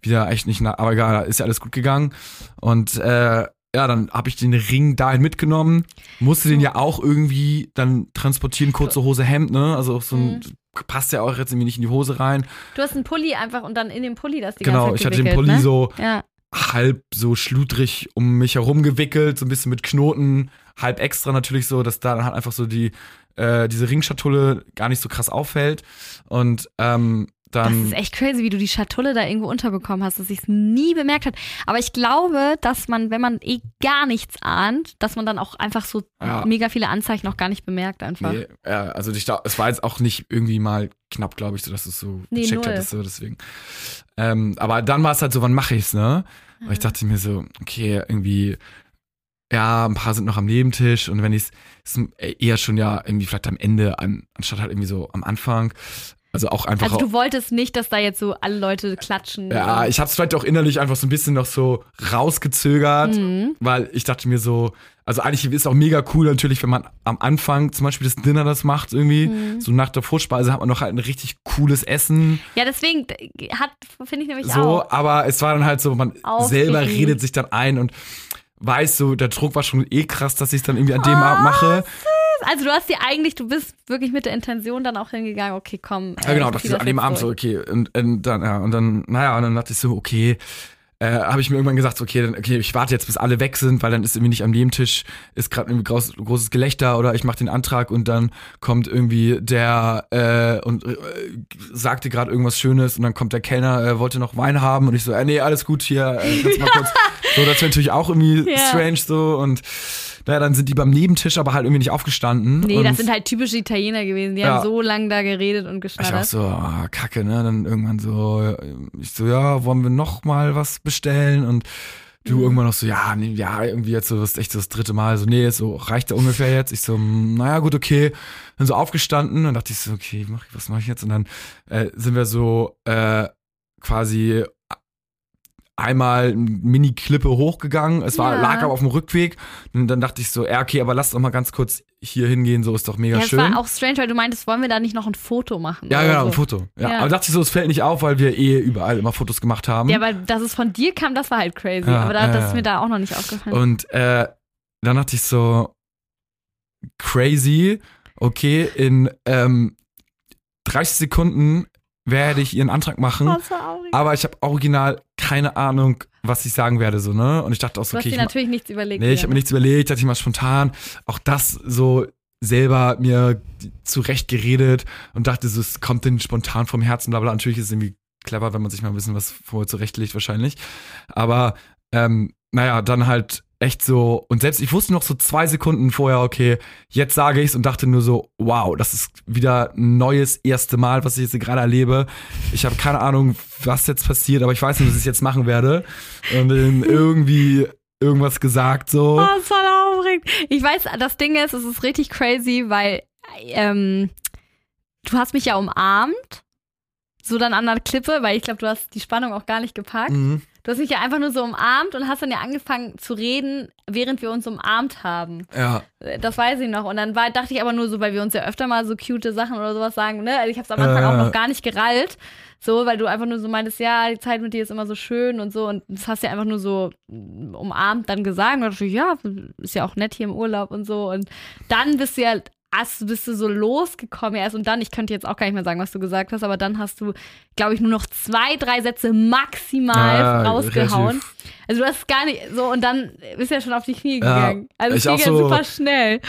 wieder echt nicht, na, aber egal, ist ja alles gut gegangen. Und äh, ja, dann habe ich den Ring dahin mitgenommen, musste den ja auch irgendwie dann transportieren, kurze Hose, Hemd, ne? Also so ein, Mhm. passt ja auch jetzt irgendwie nicht in die Hose rein. Du hast einen Pulli einfach und dann in dem Pulli das die genau, ganze ich Zeit hatte den Pulli ne? so Ja, halb so schludrig um mich herum gewickelt, so ein bisschen mit Knoten, halb extra natürlich so, dass da dann halt einfach so die äh, diese Ringschatulle gar nicht so krass auffällt und ähm, das dann ist echt crazy, wie du die Schatulle da irgendwo unterbekommen hast, dass ich es nie bemerkt hat. Aber ich glaube, dass man, wenn man eh gar nichts ahnt, dass man dann auch einfach so Ja. mega viele Anzeichen auch gar nicht bemerkt einfach. nee, ja, also ich glaub, es war jetzt auch nicht irgendwie mal knapp, glaube ich, so dass du es so Nee, gecheckt null. hättest, so deswegen. Ähm, aber dann war es halt so, wann mache ich's, ne? Und ich dachte mir so, okay, irgendwie ja, ein paar sind noch am Nebentisch und wenn ich es eher schon ja irgendwie vielleicht am Ende an, anstatt halt irgendwie so am Anfang. Also auch einfach Also du wolltest nicht, dass da jetzt so alle Leute klatschen. Ja, ich habe es vielleicht auch innerlich einfach so ein bisschen noch so rausgezögert, Mhm. weil ich dachte mir so, also eigentlich ist auch mega cool natürlich, wenn man am Anfang zum Beispiel das Dinner das macht irgendwie, Mhm. so nach der Vorspeise hat man noch halt ein richtig cooles Essen, Ja, deswegen hat, finde ich nämlich so, auch. aber es war dann halt so, man Aufregend. selber redet sich dann ein und weiß so, der Druck war schon eh krass, dass ich dann irgendwie an dem Oh, Abend mache. Also du hast dir eigentlich, du bist wirklich mit der Intention dann auch hingegangen, okay, komm. Ja, genau, ich dachte ich an dem Abend so, okay. Und, und dann, ja, und dann, naja, und dann dachte ich so, okay, äh, habe ich mir irgendwann gesagt, so, okay, dann, okay, ich warte jetzt, bis alle weg sind, weil dann ist irgendwie nicht am Nebentisch, ist gerade irgendwie groß, großes Gelächter oder ich mache den Antrag und dann kommt irgendwie der äh, und äh, sagte gerade irgendwas Schönes und dann kommt der Kellner, äh, wollte noch Wein haben und ich so, äh, nee, alles gut hier, äh, kannst mal kurz. So, das wäre natürlich auch irgendwie Ja. strange so und naja, dann sind die beim Nebentisch aber halt irgendwie nicht aufgestanden. Nee, das sind halt typische Italiener gewesen. Die Ja. haben so lange da geredet und Ich auch geschnattert. so, ah, kacke, ne? Dann irgendwann so, ich so, ja, wollen wir noch mal was bestellen? Und du Mhm. irgendwann noch so, ja, nee, ja, irgendwie jetzt so, das ist echt so das dritte Mal. So, nee, so reicht ja ungefähr jetzt. Ich so, hm, naja, gut, okay. Dann so aufgestanden und dachte ich so, okay, mach, was mache ich jetzt? Und dann äh, sind wir so äh, quasi einmal eine Mini-Klippe hochgegangen. Es war, Ja. lag aber auf dem Rückweg. Und dann dachte ich so, ja, okay, aber lass doch mal ganz kurz hier hingehen, so ist doch mega Ja, es schön. war auch strange, weil du meintest, wollen wir da nicht noch ein Foto machen? Ja, genau, so. ein Foto. Ja. Ja. Aber dachte ich so, es fällt nicht auf, weil wir eh überall immer Fotos gemacht haben. Ja, weil dass es von dir kam, das war halt crazy. Ja, aber da, das ist mir da auch noch nicht aufgefallen. Und äh, dann dachte ich so, crazy, okay, in ähm, 30 Sekunden werde ich ihren Antrag machen, traurig. aber ich habe original keine Ahnung, was ich sagen werde, so, ne? Und ich dachte auch so, Du hast okay, dir ich, natürlich nichts überlegt. nee, ich habe mir nichts überlegt, dachte ich mal spontan, auch das so selber mir zurecht geredet und dachte so, es kommt denn spontan vom Herzen, bla bla. Natürlich ist es irgendwie clever, wenn man sich mal ein bisschen was vorher zurechtlegt, wahrscheinlich. Aber ähm, naja, dann halt echt so, und selbst ich wusste noch so zwei Sekunden vorher, okay, jetzt sage ich's und dachte nur so, wow, das ist wieder ein neues erste Mal, was ich jetzt gerade erlebe. Ich habe keine Ahnung, was jetzt passiert, aber ich weiß nicht, was ich jetzt machen werde. Und dann irgendwie irgendwas gesagt so. Oh, das war aufregend. Ich weiß, das Ding ist, es ist richtig crazy, weil ähm, du hast mich ja umarmt. So dann an der Klippe, weil ich glaube, du hast die Spannung auch gar nicht gepackt. Mhm. Du hast mich ja einfach nur so umarmt und hast dann ja angefangen zu reden, während wir uns umarmt haben. Ja, Das weiß ich noch. Und dann war, dachte ich aber nur so, weil wir uns ja öfter mal so cute Sachen oder sowas sagen, ne? Also ich habe es am Anfang Äh. auch noch gar nicht gerallt. So, weil du einfach nur so meintest, ja, die Zeit mit dir ist immer so schön und so. Und das hast du ja einfach nur so umarmt dann gesagt. Und dachte ich, ja, ist ja auch nett hier im Urlaub und so. Und dann bist du ja, hast, bist du so losgekommen erst. Und dann, ich könnte jetzt auch gar nicht mehr sagen, was du gesagt hast, aber dann hast du, glaube ich, nur noch zwei, drei Sätze maximal Ja, rausgehauen. relativ. Also du hast gar nicht so und dann bist du ja schon auf die Knie Ja, gegangen. also es ich ging ja so- super schnell.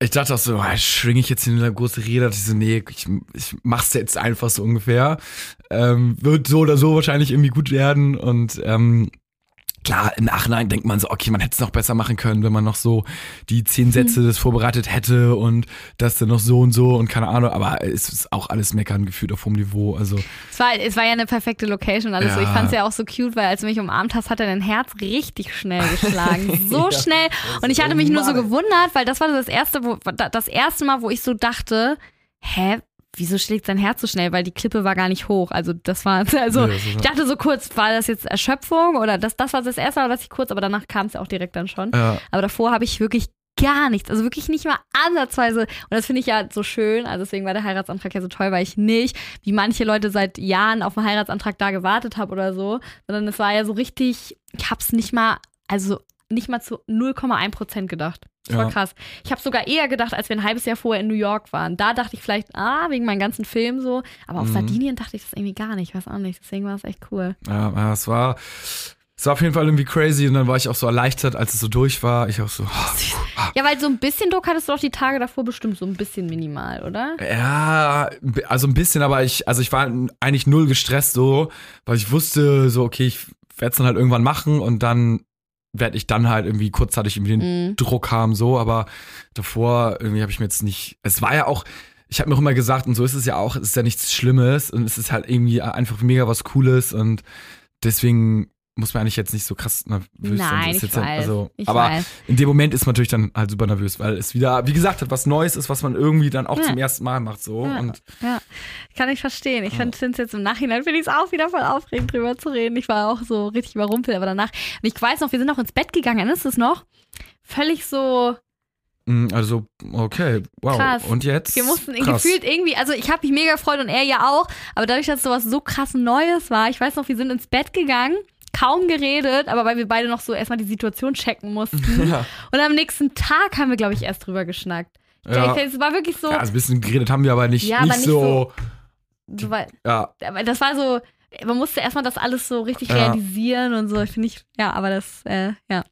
Ich dachte auch so, ah, schwinge ich jetzt hier eine große Rede? Dachte ich so, nee, ich, ich mach's jetzt einfach so ungefähr. Ähm, wird so oder so wahrscheinlich irgendwie gut werden. Und ähm, klar, im Nachhinein denkt man so, okay, man hätte es noch besser machen können, wenn man noch so die zehn Sätze das vorbereitet hätte und das dann noch so und so und keine Ahnung. Aber es ist auch alles meckern gefühlt auf hohem Niveau. Also Es war, es war ja eine perfekte Location und alles so. Ich Ja. fand es ja auch so cute, weil als du mich umarmt hast, hat er dein Herz richtig schnell geschlagen. So Ja. schnell. Und ich hatte mich nur so gewundert, weil das war das erste, wo, das erste Mal, wo ich so dachte, hä? Wieso schlägt sein Herz so schnell? Weil die Klippe war gar nicht hoch. Also das war, also Nee, das ist- ich dachte so kurz, war das jetzt Erschöpfung oder das, das war das erste Mal, was ich kurz, aber danach kam es ja auch direkt dann schon. ja, Aber davor habe ich wirklich gar nichts, also wirklich nicht mal ansatzweise. Und das finde ich ja so schön. Also deswegen war der Heiratsantrag ja so toll, weil ich nicht, wie manche Leute seit Jahren auf einen Heiratsantrag da gewartet habe oder so, sondern es war ja so richtig, ich habe es nicht mal, also nicht mal zu 0,1 Prozent gedacht. Das war Ja. krass. Ich habe sogar eher gedacht, als wir ein halbes Jahr vorher in New York waren. Da dachte ich vielleicht, ah, wegen meinen ganzen Filmen so. Aber auf Mhm. Sardinien dachte ich das irgendwie gar nicht. Ich weiß auch nicht. Deswegen war es echt cool. ja, es war. Es war auf jeden Fall irgendwie crazy und dann war ich auch so erleichtert, als es so durch war. Ich auch so, ah, Ja, weil so ein bisschen Druck hattest du doch die Tage davor bestimmt so ein bisschen minimal, oder? Ja, also ein bisschen, aber ich, also ich war eigentlich null gestresst so, weil ich wusste so, okay, ich werde es dann halt irgendwann machen und dann werde ich dann halt irgendwie kurzzeitig irgendwie den Mhm. Druck haben so, aber davor irgendwie habe ich mir jetzt nicht, es war ja auch, ich habe mir auch immer gesagt und so ist es ja auch, es ist ja nichts Schlimmes und es ist halt irgendwie einfach mega was Cooles und deswegen muss man eigentlich jetzt nicht so krass nervös sein. Nein, ist ich weiß. also, ich aber weiß. in dem Moment ist man natürlich dann halt super nervös, weil es wieder, wie gesagt, was Neues ist, was man irgendwie dann auch Ja. zum ersten Mal macht so Ja. und Ja, kann ich verstehen. Ich finde es jetzt im Nachhinein, finde ich es auch wieder voll aufregend, drüber zu reden. Ich war auch so richtig überrumpelt, aber danach, und ich weiß noch, wir sind auch ins Bett gegangen, erinnerst du es noch? Völlig so, Mm, Also, okay, wow. Krass. Und jetzt? wir mussten Krass. gefühlt irgendwie, also ich habe mich mega gefreut und er ja auch, aber dadurch, dass sowas so krass Neues war, ich weiß noch, wir sind ins Bett gegangen, kaum geredet, aber weil wir beide noch so erstmal die Situation checken mussten. Ja. Und am nächsten Tag haben wir, glaube ich, erst drüber geschnackt. Ich Ja. Es war wirklich so, Ja, also ein bisschen geredet haben wir aber nicht, Ja, aber nicht, nicht so. so weil, Ja, aber das war so, man musste erstmal das alles so richtig Ja. realisieren und so, finde ich, ja, aber das, äh, ja.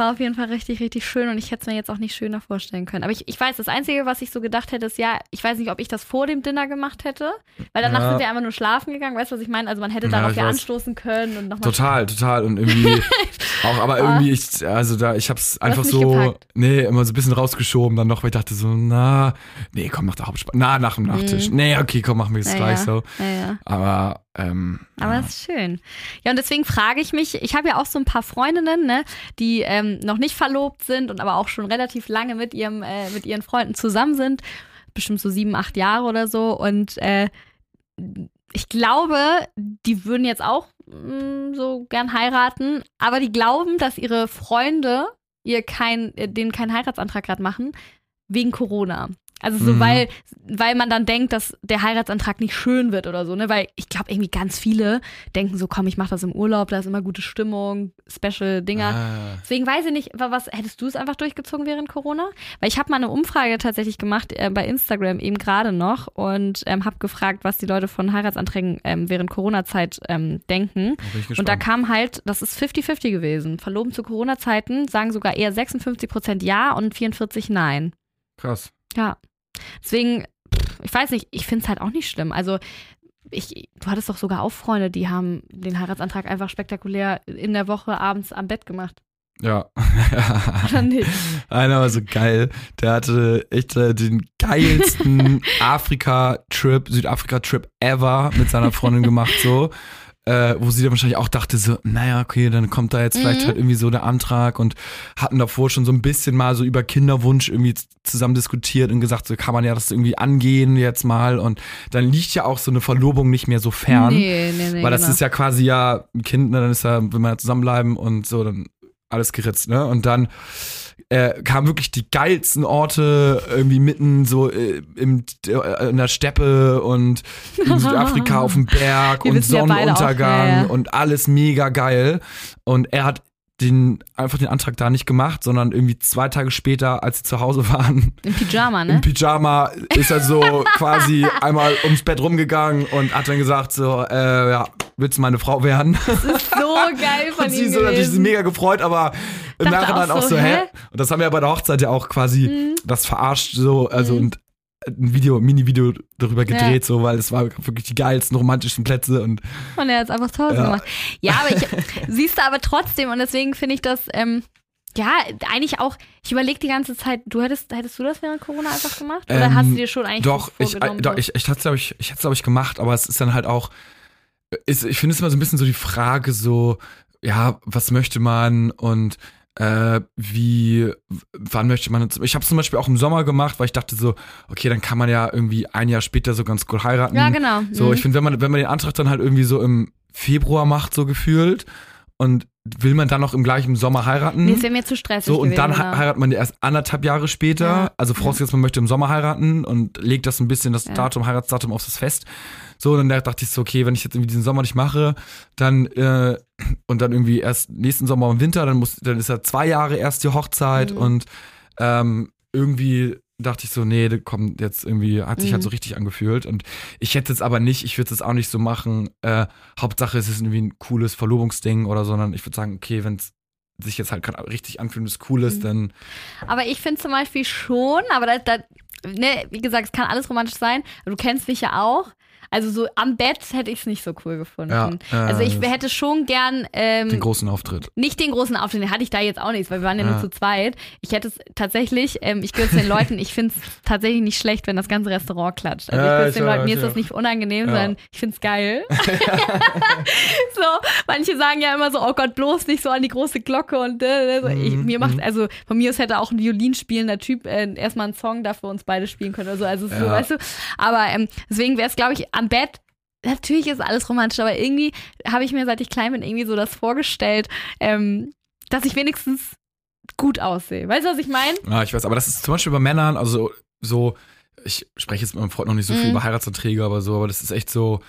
War auf jeden Fall richtig, richtig schön und ich hätte es mir jetzt auch nicht schöner vorstellen können. Aber ich, ich weiß, das Einzige, was ich so gedacht hätte, ist ja, ich weiß nicht, ob ich das vor dem Dinner gemacht hätte, weil danach Ja. sind wir einfach nur schlafen gegangen, weißt du, was ich meine? Also man hätte Ja, darauf ja weiß. anstoßen können und nochmal. total, total. Und irgendwie auch, aber irgendwie, ich, also da, ich hab's einfach so, gepackt. nee, immer so ein bisschen rausgeschoben dann noch, weil ich dachte so, na, nee, komm, nach der Hauptspeise. Na, nach dem Nachtisch. Mhm. Nee, okay, komm, machen wir es Ja, gleich ja. so. Ja, ja. Aber, ähm, Aber ja. das ist schön. Ja, und deswegen frage ich mich, ich habe ja auch so ein paar Freundinnen, ne, die ähm, noch nicht verlobt sind und aber auch schon relativ lange mit ihrem, äh, mit ihren Freunden zusammen sind. Bestimmt so sieben, acht Jahre oder so. Und äh, ich glaube, die würden jetzt auch mh, so gern heiraten, aber die glauben, dass ihre Freunde ihr kein, äh, denen keinen Heiratsantrag gerade machen, wegen Corona. Also so, Mhm. weil, weil man dann denkt, dass der Heiratsantrag nicht schön wird oder so, ne? Weil ich glaube, irgendwie ganz viele denken so, komm, ich mache das im Urlaub, da ist immer gute Stimmung, Special Dinger. Ah. Deswegen weiß ich nicht, wa- was hättest du es einfach durchgezogen während Corona? Weil ich habe mal eine Umfrage tatsächlich gemacht äh, bei Instagram eben gerade noch und ähm, habe gefragt, was die Leute von Heiratsanträgen ähm, während Corona-Zeit ähm, denken. Und da kam halt, das ist 50-50 gewesen. Verloben zu Corona-Zeiten sagen sogar eher 56 Prozent Ja und 44 Nein. Krass. Ja. Deswegen, ich weiß nicht, ich finde es halt auch nicht schlimm. Also, ich, du hattest doch sogar auch Freunde, die haben den Heiratsantrag einfach spektakulär in der Woche abends am Bett gemacht. Ja. Oder nicht? Einer war so geil. Der hatte echt äh, den geilsten Afrika-Trip, Südafrika-Trip ever mit seiner Freundin gemacht, so. Äh, wo sie dann wahrscheinlich auch dachte, so, naja, okay, dann kommt da jetzt vielleicht Mhm. halt irgendwie so der Antrag und hatten davor schon so ein bisschen mal so über Kinderwunsch irgendwie zusammen diskutiert und gesagt, so kann man ja das irgendwie angehen jetzt mal und dann liegt ja auch so eine Verlobung nicht mehr so fern. Nee, nee, nee. Weil das genau. ist ja quasi ja ein Kind, ne, dann ist ja, will man ja zusammenbleiben und so, dann alles geritzt, ne? Und dann äh, kamen wirklich die geilsten Orte irgendwie mitten so äh, im, äh, in der Steppe und in Südafrika auf dem Berg Wir und Sonnenuntergang ja, ja. und alles mega geil. Und er hat den, einfach den Antrag da nicht gemacht, sondern irgendwie zwei Tage später, als sie zu Hause waren, Im Pyjama, im ne? Pyjama ist er so quasi einmal ums Bett rumgegangen und hat dann gesagt so, äh, ja, willst du meine Frau werden? So geil von Und sie ihm so natürlich mega gefreut, aber im Nachhinein auch auch so, so, hä? hä? Und das haben wir ja bei der Hochzeit ja auch quasi Mhm. das verarscht so, also Mhm. und ein Video, Mini-Video darüber Ja. gedreht, so, weil es war wirklich die geilsten romantischsten Plätze und Und er hat es einfach zu Hause Ja. gemacht. Ja, aber ich, siehst du aber trotzdem und deswegen finde ich das, ähm, ja, eigentlich auch, ich überlege die ganze Zeit, du hättest, hättest du das während Corona einfach gemacht? Oder Ähm, hast du dir schon eigentlich Doch, ich, äh, doch, ich, ich hatte es, glaube ich, ich, hätte es, glaub ich, gemacht, aber es ist dann halt auch, ist, ich finde es immer so ein bisschen so die Frage, so, ja, was möchte man und äh, wie, wann möchte man, ich habe es zum Beispiel auch im Sommer gemacht, weil ich dachte so, okay, dann kann man ja irgendwie ein Jahr später so ganz gut heiraten. ja, genau. So, Mhm. ich finde, wenn man, wenn man den Antrag dann halt irgendwie so im Februar macht, so gefühlt, und will man dann noch im gleichen Sommer heiraten? Nee, es wäre mir zu stressig So, und dann genau. he- heiratet man erst anderthalb Jahre später. Ja. Also vorausgesetzt, man möchte im Sommer heiraten und legt das ein bisschen, das Ja. Datum, Heiratsdatum auf das Fest. So, und dann dachte ich so, okay, wenn ich jetzt irgendwie diesen Sommer nicht mache, dann, äh, und dann irgendwie erst nächsten Sommer im Winter, dann muss, dann ist ja zwei Jahre erst die Hochzeit Mhm. und ähm, irgendwie dachte ich so, nee, das kommt jetzt irgendwie, hat sich halt Mhm. so richtig angefühlt. Und ich hätte es aber nicht, ich würde es auch nicht so machen, äh, Hauptsache es ist irgendwie ein cooles Verlobungsding oder, sondern ich würde sagen, okay, wenn es sich jetzt halt gerade richtig anfühlt und es cool ist, Mhm. dann Aber ich finde zum Beispiel schon, aber da, da, ne, wie gesagt, es kann alles romantisch sein. Du kennst mich ja auch. Also so am Bett hätte ich es nicht so cool gefunden. Ja, äh, also ich hätte schon gern ähm, den großen Auftritt. nicht den großen Auftritt, den hatte ich da jetzt auch nicht, weil wir waren ja, Ja. nur zu zweit. Ich hätte es tatsächlich, ähm, ich gehöre zu den Leuten, ich finde es tatsächlich nicht schlecht, wenn das ganze Restaurant klatscht. Also ich gehöre zu den Leuten, mir ist das nicht unangenehm, sondern ich finde es geil. so, manche sagen ja immer so, oh Gott, bloß nicht so an die große Glocke und äh, so. ich, Mhm, mir macht, mhm. also von mir aus hätte auch ein Violin spielender Typ äh, erstmal einen Song dafür uns beide spielen können oder so. Also so, weißt du. Aber ähm, deswegen wäre es, glaube ich, am Bett natürlich ist alles romantisch, aber irgendwie habe ich mir, seit ich klein bin, irgendwie so das vorgestellt, ähm, dass ich wenigstens gut aussehe. Weißt du, was ich meine? Ja, ich weiß, aber das ist zum Beispiel bei Männern, also so, ich spreche jetzt mit meinem Freund noch nicht so viel Mhm. über Heiratsanträge, aber so, aber das ist echt so,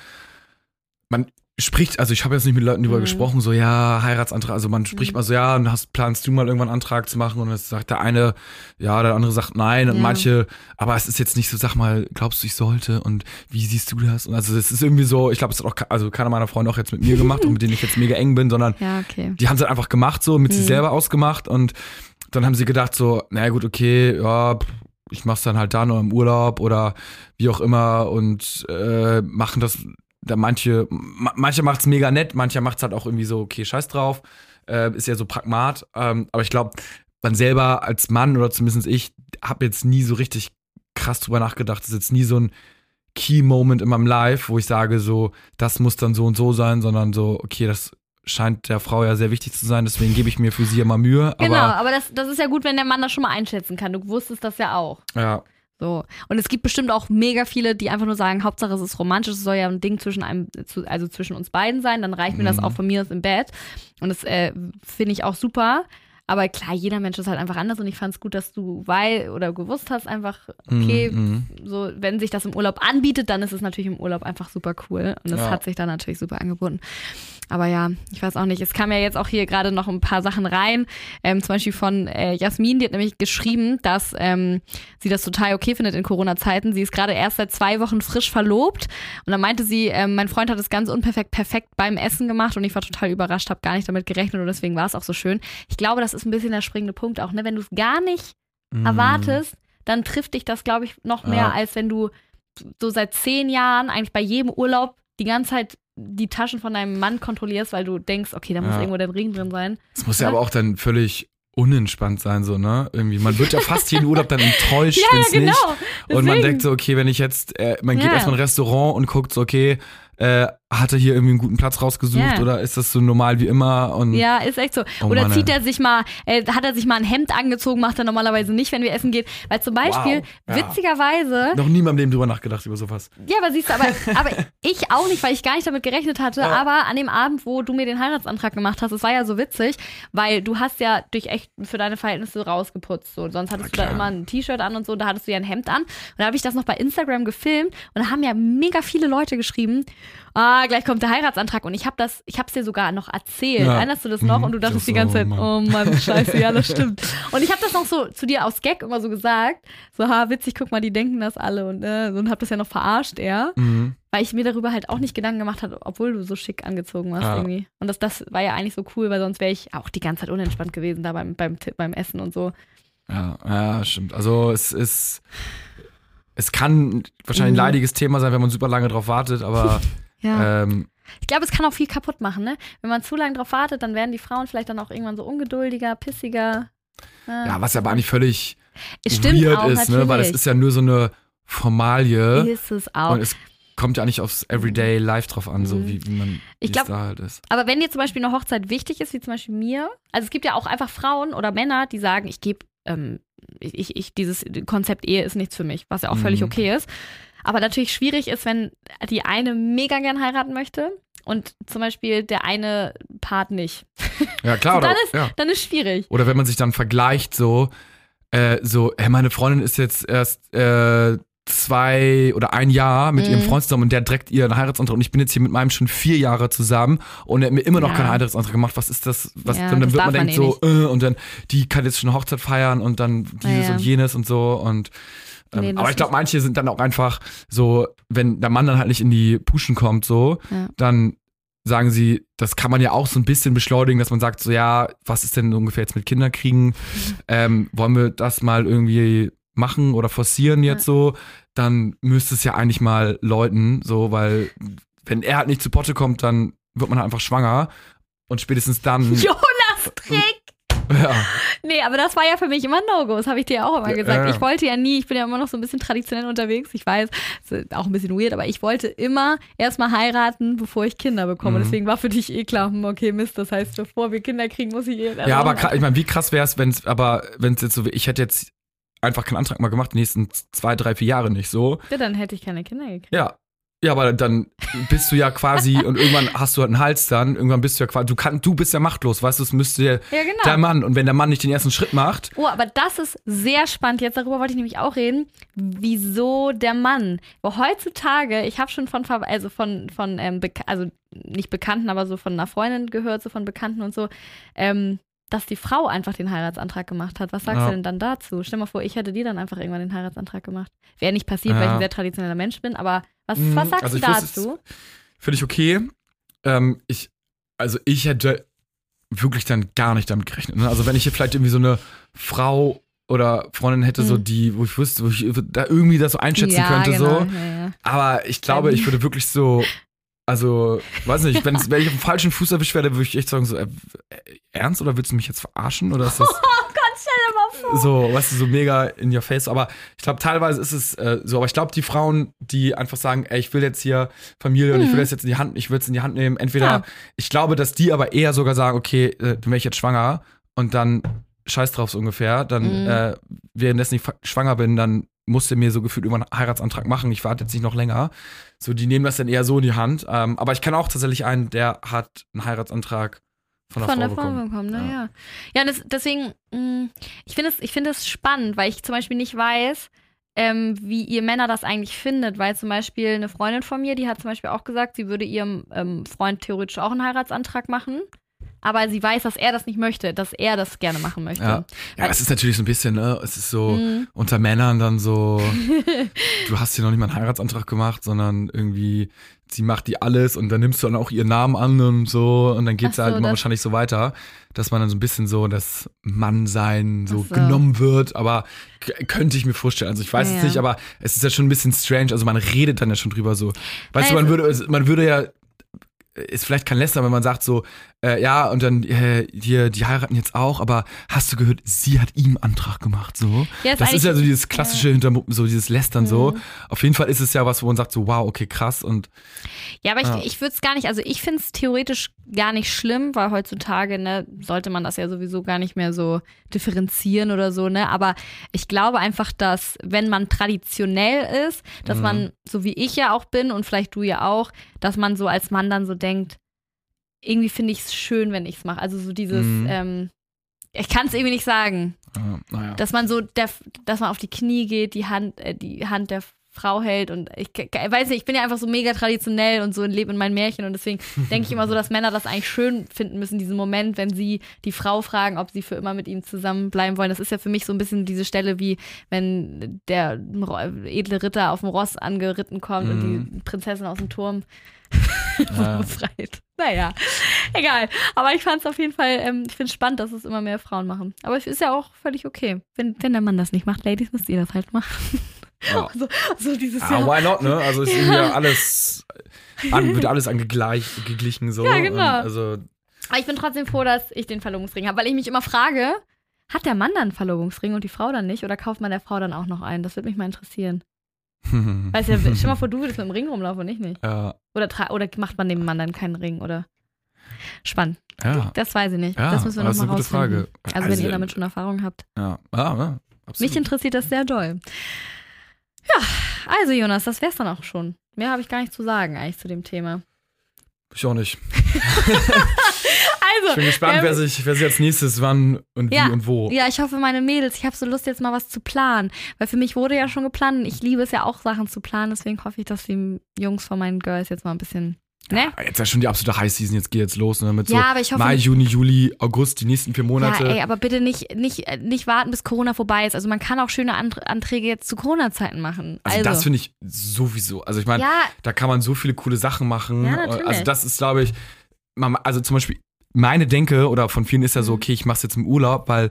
man, spricht, also ich habe jetzt nicht mit Leuten darüber Mhm. gesprochen, so ja, Heiratsantrag, also man spricht Mhm. mal so, ja, und hast, planst du mal irgendwann einen Antrag zu machen und es sagt der eine, ja, der andere sagt nein und Ja. manche, aber es ist jetzt nicht so, sag mal, glaubst du, ich sollte und wie siehst du das? Und also es ist irgendwie so, ich glaube, es hat auch, also keiner meiner Freunde auch jetzt mit mir gemacht und mit denen ich jetzt mega eng bin, sondern Ja, okay. die haben es halt einfach gemacht, so mit sich Mhm. selber ausgemacht und dann haben sie gedacht so, naja gut, okay, ja, ich mach's dann halt da noch im Urlaub oder wie auch immer und äh, machen das, da manche, ma, manche macht's mega nett, mancher macht's halt auch irgendwie so, okay, scheiß drauf, äh, ist ja so Pragmat, ähm, aber ich glaube, man selber als Mann oder zumindest ich, habe jetzt nie so richtig krass drüber nachgedacht, das ist jetzt nie so ein Key-Moment in meinem Life, wo ich sage so, das muss dann so und so sein, sondern so, okay, das scheint der Frau ja sehr wichtig zu sein, deswegen gebe ich mir für sie immer Mühe. Genau, Aber aber das, das ist ja gut, wenn der Mann das schon mal einschätzen kann. Du wusstest das ja auch. ja, So. Und es gibt bestimmt auch mega viele, die einfach nur sagen, Hauptsache es ist romantisch, es soll ja ein Ding zwischen einem, also zwischen uns beiden sein, dann reicht mir das Mhm. auch von mir aus im Bett. Und das äh, finde ich auch super. Aber klar, jeder Mensch ist halt einfach anders und ich fand es gut, dass du weil oder gewusst hast, einfach, okay, Mhm, so, wenn sich das im Urlaub anbietet, dann ist es natürlich im Urlaub einfach super cool. Und das Ja. hat sich dann natürlich super angeboten. Aber ja, ich weiß auch nicht. Es kam ja jetzt auch hier gerade noch ein paar Sachen rein. Ähm, zum Beispiel von äh, Jasmin, die hat nämlich geschrieben, dass ähm, sie das total okay findet in Corona-Zeiten. Sie ist gerade erst seit zwei Wochen frisch verlobt. Und dann meinte sie, ähm, mein Freund hat es ganz unperfekt perfekt beim Essen gemacht und ich war total überrascht, habe gar nicht damit gerechnet und deswegen war es auch so schön. Ich glaube, das ist ein bisschen der springende Punkt auch, ne? Wenn du es gar nicht mhm. erwartest, dann trifft dich das, glaube ich, noch mehr, Ja. als wenn du so seit zehn Jahren eigentlich bei jedem Urlaub die ganze Zeit die Taschen von deinem Mann kontrollierst, weil du denkst, okay, da muss Ja. irgendwo der Ring drin sein. Es muss ja aber auch dann völlig unentspannt sein, so, ne? Irgendwie. Man wird ja fast jeden Urlaub dann enttäuscht, wenn's nicht. Und man Deswegen. denkt so, okay, wenn ich jetzt, äh, man geht Ja. erstmal in ein Restaurant und guckt so, okay, äh, hat er hier irgendwie einen guten Platz rausgesucht Ja. oder ist das so normal wie immer? Und Ja, ist echt so. Oh Oder Mann, zieht er sich mal, äh, hat er sich mal ein Hemd angezogen, macht er normalerweise nicht, wenn wir essen gehen. Weil zum Beispiel, Wow. Ja. witzigerweise, noch nie in meinem Leben drüber nachgedacht über sowas. Ja, aber siehst du, aber, aber ich auch nicht, weil ich gar nicht damit gerechnet hatte. Ja. Aber an dem Abend, wo du mir den Heiratsantrag gemacht hast, es war ja so witzig, weil du hast ja durch echt für deine Verhältnisse rausgeputzt. So. Sonst hattest du da immer ein T-Shirt an und so, und da hattest du ja ein Hemd an. Und da habe ich das noch bei Instagram gefilmt und da haben ja mega viele Leute geschrieben, ah, gleich kommt der Heiratsantrag. Und ich habe das, ich habe es dir sogar noch erzählt. Ja. Erinnerst du das noch? Mhm. Und du dachtest die ganze Zeit, Mann. oh Mann, scheiße, ja, das stimmt. Und ich habe das noch so zu dir aus Gag immer so gesagt. So, ha, witzig, guck mal, die denken das alle und, äh, und hab das ja noch verarscht, eher. Mhm. Weil ich mir darüber halt auch nicht Gedanken gemacht habe, obwohl du so schick angezogen warst Ja. irgendwie. Und das, das war ja eigentlich so cool, weil sonst wäre ich auch die ganze Zeit unentspannt gewesen da beim, beim, beim Essen und so. Ja, ja, stimmt. Also es ist, es kann wahrscheinlich ein Mhm. leidiges Thema sein, wenn man super lange drauf wartet, aber Ja. ähm, Ich glaube, es kann auch viel kaputt machen, ne? Wenn man zu lange drauf wartet, dann werden die Frauen vielleicht dann auch irgendwann so ungeduldiger, pissiger. Ja, ja, was ja aber eigentlich völlig es stimmt weird auch, ist, ne? Weil es ist ja nur so eine Formalie Ist es auch. und es kommt ja nicht aufs Everyday Life drauf an, so Mhm. wie, wie man Ich glaub- da halt ist. Aber wenn dir zum Beispiel eine Hochzeit wichtig ist, wie zum Beispiel mir, also es gibt ja auch einfach Frauen oder Männer, die sagen, ich gebe, ähm, ich, ich, ich, dieses Konzept Ehe ist nichts für mich, was ja auch völlig Mhm. okay ist. Aber natürlich schwierig ist, wenn die eine mega gern heiraten möchte und zum Beispiel der eine Part nicht. Ja, klar, So, oder, dann ist- ja. Dann ist schwierig. oder wenn man sich dann vergleicht, so, äh, so, hey, meine Freundin ist jetzt erst äh, zwei oder ein Jahr mit Mhm. ihrem Freund zusammen und der trägt ihren Heiratsantrag und ich bin jetzt hier mit meinem schon vier Jahre zusammen und er hat mir immer noch Ja. keinen Heiratsantrag gemacht. Was ist das? Was, Ja, dann, dann das wird man man denkt eh so, äh, und dann, die kann jetzt schon eine Hochzeit feiern und dann dieses und jenes und so und Nee, das aber ich glaube, manche sind dann auch einfach so, wenn der Mann dann halt nicht in die Puschen kommt, so, Ja. dann sagen sie, das kann man ja auch so ein bisschen beschleunigen, dass man sagt, so ja, was ist denn ungefähr jetzt mit Kinderkriegen? Ähm, wollen wir das mal irgendwie machen oder forcieren jetzt so? Dann müsste es ja eigentlich mal läuten, so, weil wenn er halt nicht zu Potte kommt, dann wird man halt einfach schwanger und spätestens dann, Jonas Trick! Ja, Nee, aber das war ja für mich immer No-Go. Das habe ich dir ja auch immer gesagt. ja. Ich wollte ja nie, ich bin ja immer noch so ein bisschen traditionell unterwegs. Ich weiß, ist auch ein bisschen weird, aber ich wollte immer erstmal heiraten, bevor ich Kinder bekomme. Mhm. Deswegen war für dich eh klar, hm, okay, Mist, das heißt, bevor wir Kinder kriegen, muss ich eh ja, aber heiraten. kra- ich meine, wie krass wäre es, wenn es, aber wenn es jetzt so, ich hätte jetzt einfach keinen Antrag mal gemacht, die nächsten zwei, drei, vier Jahre nicht so. Ja, dann hätte ich keine Kinder gekriegt. Ja. Ja, aber dann bist du ja quasi und irgendwann hast du halt einen Hals dann, irgendwann bist du ja quasi, du kann, du bist ja machtlos, weißt du, es müsste ja, Ja, genau. der Mann und wenn der Mann nicht den ersten Schritt macht, Oh, aber das ist sehr spannend. Jetzt darüber wollte ich nämlich auch reden. Wieso der Mann? Weil heutzutage, ich habe schon von, also von, von ähm, also nicht Bekannten, aber so von einer Freundin gehört, so von Bekannten und so, ähm, dass die Frau einfach den Heiratsantrag gemacht hat. Was sagst Ja. du denn dann dazu? Stell mal vor, ich hätte dir dann einfach irgendwann den Heiratsantrag gemacht. Wäre nicht passiert, weil ich Ja. ein sehr traditioneller Mensch bin, aber was, Mhm, was sagst also du dazu? finde ich okay. Ähm, ich, also ich hätte wirklich dann gar nicht damit gerechnet. Ne? Also wenn ich hier vielleicht irgendwie so eine Frau oder Freundin hätte, so Mhm. die, wo ich wüsste, wo ich da irgendwie das so einschätzen ja, könnte, genau. so. Ja, ja. Aber ich glaube, ich würde wirklich so, also, weiß nicht, wenn, wenn ich auf dem falschen Fuß erwischt werde, würde ich echt sagen, so, äh, ernst oder willst du mich jetzt verarschen? Oder ist das Oh so, weißt du, so mega in your face? Aber ich glaube, teilweise ist es äh, so, aber ich glaube, die Frauen, die einfach sagen, ey, ich will jetzt hier Familie und ich will das jetzt in die Hand, ich will es in die Hand nehmen, entweder, Ja. ich glaube, dass die aber eher sogar sagen, okay, äh, dann wäre ich jetzt schwanger und dann scheiß drauf so ungefähr, dann, Mhm. äh, währenddessen ich schwanger bin, dann musste mir so gefühlt irgendwann einen Heiratsantrag machen. Ich warte jetzt nicht noch länger. So, die nehmen das dann eher so in die Hand. Ähm, aber ich kenne auch tatsächlich einen, der hat einen Heiratsantrag von einer Von Frau der Frau bekommen. bekommen, ne? Ja. Ja. Ja, das, deswegen, mh, ich finde es, ich finde es spannend, weil ich zum Beispiel nicht weiß, ähm, wie ihr Männer das eigentlich findet, weil zum Beispiel eine Freundin von mir, die hat zum Beispiel auch gesagt, sie würde ihrem ähm, Freund theoretisch auch einen Heiratsantrag machen, aber sie weiß, dass er das nicht möchte, dass er das gerne machen möchte. Ja. ja, es ist natürlich so ein bisschen, ne? Es ist so Mhm. unter Männern dann so, du hast hier noch nicht mal einen Heiratsantrag gemacht, sondern irgendwie, sie macht die alles und dann nimmst du dann auch ihren Namen an und so und dann geht's Ach so, halt immer wahrscheinlich so weiter, dass man dann so ein bisschen so das Mannsein so, so. genommen wird, aber könnte ich mir vorstellen. Also ich weiß Ja, es nicht, aber es ist ja schon ein bisschen strange, also man redet dann ja schon drüber so. Weißt du, Also- man würde, es- man würde ja ist vielleicht kein Lästern, wenn man sagt so, äh, ja, und dann äh, hier, die heiraten jetzt auch, aber hast du gehört, sie hat ihm Antrag gemacht, so. Ja, das ist ja so dieses klassische hinter so dieses Lästern so. Mhm. Auf jeden Fall ist es ja was, wo man sagt so, wow, okay, krass und Ja, aber ich, Ja. ich würde es gar nicht, also ich finde es theoretisch gar nicht schlimm, weil heutzutage, ne, sollte man das ja sowieso gar nicht mehr so differenzieren oder so, ne? Aber ich glaube einfach, dass, wenn man traditionell ist, dass Mhm. man, so wie ich ja auch bin und vielleicht du ja auch, dass man so als Mann dann so denkt, irgendwie finde ich es schön, wenn ich es mache. Also so dieses, Mhm. ähm, ich kann es irgendwie nicht sagen. äh, naja. Dass man so, der, dass man auf die Knie geht, die Hand, äh, die Hand der Frau hält und ich, weiß nicht, ich bin ja einfach so mega traditionell und so und lebe in meinem Märchen und deswegen denke ich immer so, dass Männer das eigentlich schön finden müssen, diesen Moment, wenn sie die Frau fragen, ob sie für immer mit ihm zusammenbleiben wollen. Das ist ja für mich so ein bisschen diese Stelle, wie wenn der edle Ritter auf dem Ross angeritten kommt und die Prinzessin aus dem Turm Ja. befreit. Naja, egal. Aber ich fand es auf jeden Fall, ähm, ich finde es spannend, dass es immer mehr Frauen machen. Aber es ist ja auch völlig okay. Wenn, wenn der Mann das nicht macht, Ladies, müsst ihr das halt machen. Ja. So, so dieses Ah, Jahr. why not, ne? Also ist irgendwie ja alles, an, wird alles angegleich, geglichen so. Ja, genau. Also, Aber ich bin trotzdem froh, dass ich den Verlobungsring habe, weil ich mich immer frage, hat der Mann dann einen Verlobungsring und die Frau dann nicht? Oder kauft man der Frau dann auch noch einen? Das würde mich mal interessieren. Weißt du, stell mal vor, du würdest mit dem Ring rumlaufen und ich nicht. ja, Oder, oder macht man dem Mann dann keinen Ring? Oder spannend. ja, Das weiß ich nicht. Ja, das müssen wir nochmal rausfinden. Frage. Also, wenn Also, ihr damit schon Erfahrung habt. ja, ja, ja absolut. Mich interessiert das sehr doll. Ja, also Jonas, das wär's dann auch schon. Mehr habe ich gar nicht zu sagen eigentlich zu dem Thema. Ich auch nicht. Also, Ich bin gespannt, ähm, wer sich, wer sich als nächstes wann und wie Ja, und wo. Ja, ich hoffe, meine Mädels, ich habe so Lust, jetzt mal was zu planen. Weil für mich wurde ja schon geplant und ich liebe es ja auch, Sachen zu planen. Deswegen hoffe ich, dass die Jungs von meinen Girls jetzt mal ein bisschen. Ne? Ah, Jetzt ist ja schon die absolute High Season, jetzt geht jetzt los, ne? Mit so Ja, aber ich hoffe. Mai, Juni, Juli, August, die nächsten vier Monate. ja, ey, aber bitte nicht, nicht, äh, nicht warten, bis Corona vorbei ist. Also man kann auch schöne Ant Anträge jetzt zu Corona-Zeiten machen. also, Also, das finde ich sowieso. Also ich meine, ja, da kann man so viele coole Sachen machen. Ja, natürlich. also das ist, glaube ich, man- also zum Beispiel meine Denke oder von vielen ist ja so, Mhm. okay, ich mache es jetzt im Urlaub, weil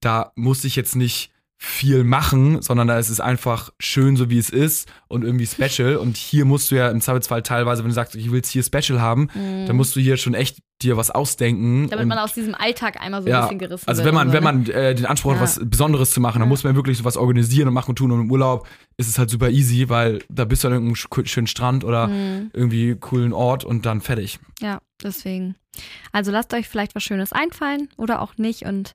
da muss ich jetzt nicht viel machen, sondern da ist es einfach schön, so wie es ist und irgendwie special. Und hier musst du ja im Zweifelsfall teilweise, wenn du sagst, ich will es hier special haben, dann musst du hier schon echt dir was ausdenken. Damit man aus diesem Alltag einmal so ein ja, bisschen gerissen also wird. wenn man, so, wenn ne? man äh, den Anspruch hat, Ja. was Besonderes zu machen, dann Ja. muss man wirklich sowas organisieren und machen und tun. Und im Urlaub ist es halt super easy, weil da bist du an irgendeinem sch- schönen Strand oder Mhm. irgendwie coolen Ort und dann fertig. Ja, deswegen. Also lasst euch vielleicht was Schönes einfallen oder auch nicht und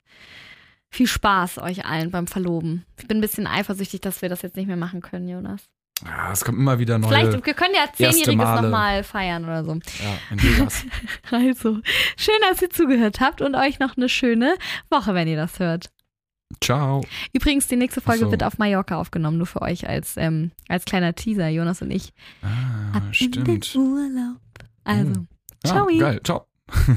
viel Spaß euch allen beim Verloben. Ich bin ein bisschen eifersüchtig, dass wir das jetzt nicht mehr machen können, Jonas. Ja, es kommen immer wieder neue. Vielleicht, wir können ja Zehnjähriges nochmal feiern oder so. ja, in Vegas. Also, schön, dass ihr zugehört habt und euch noch eine schöne Woche, wenn ihr das hört. Ciao. Übrigens, die nächste Folge so. wird auf Mallorca aufgenommen, nur für euch als, ähm, als kleiner Teaser, Jonas und ich. Ah, Ab in den stimmt. Urlaub. Also, Ja, ciao. geil. Ciao.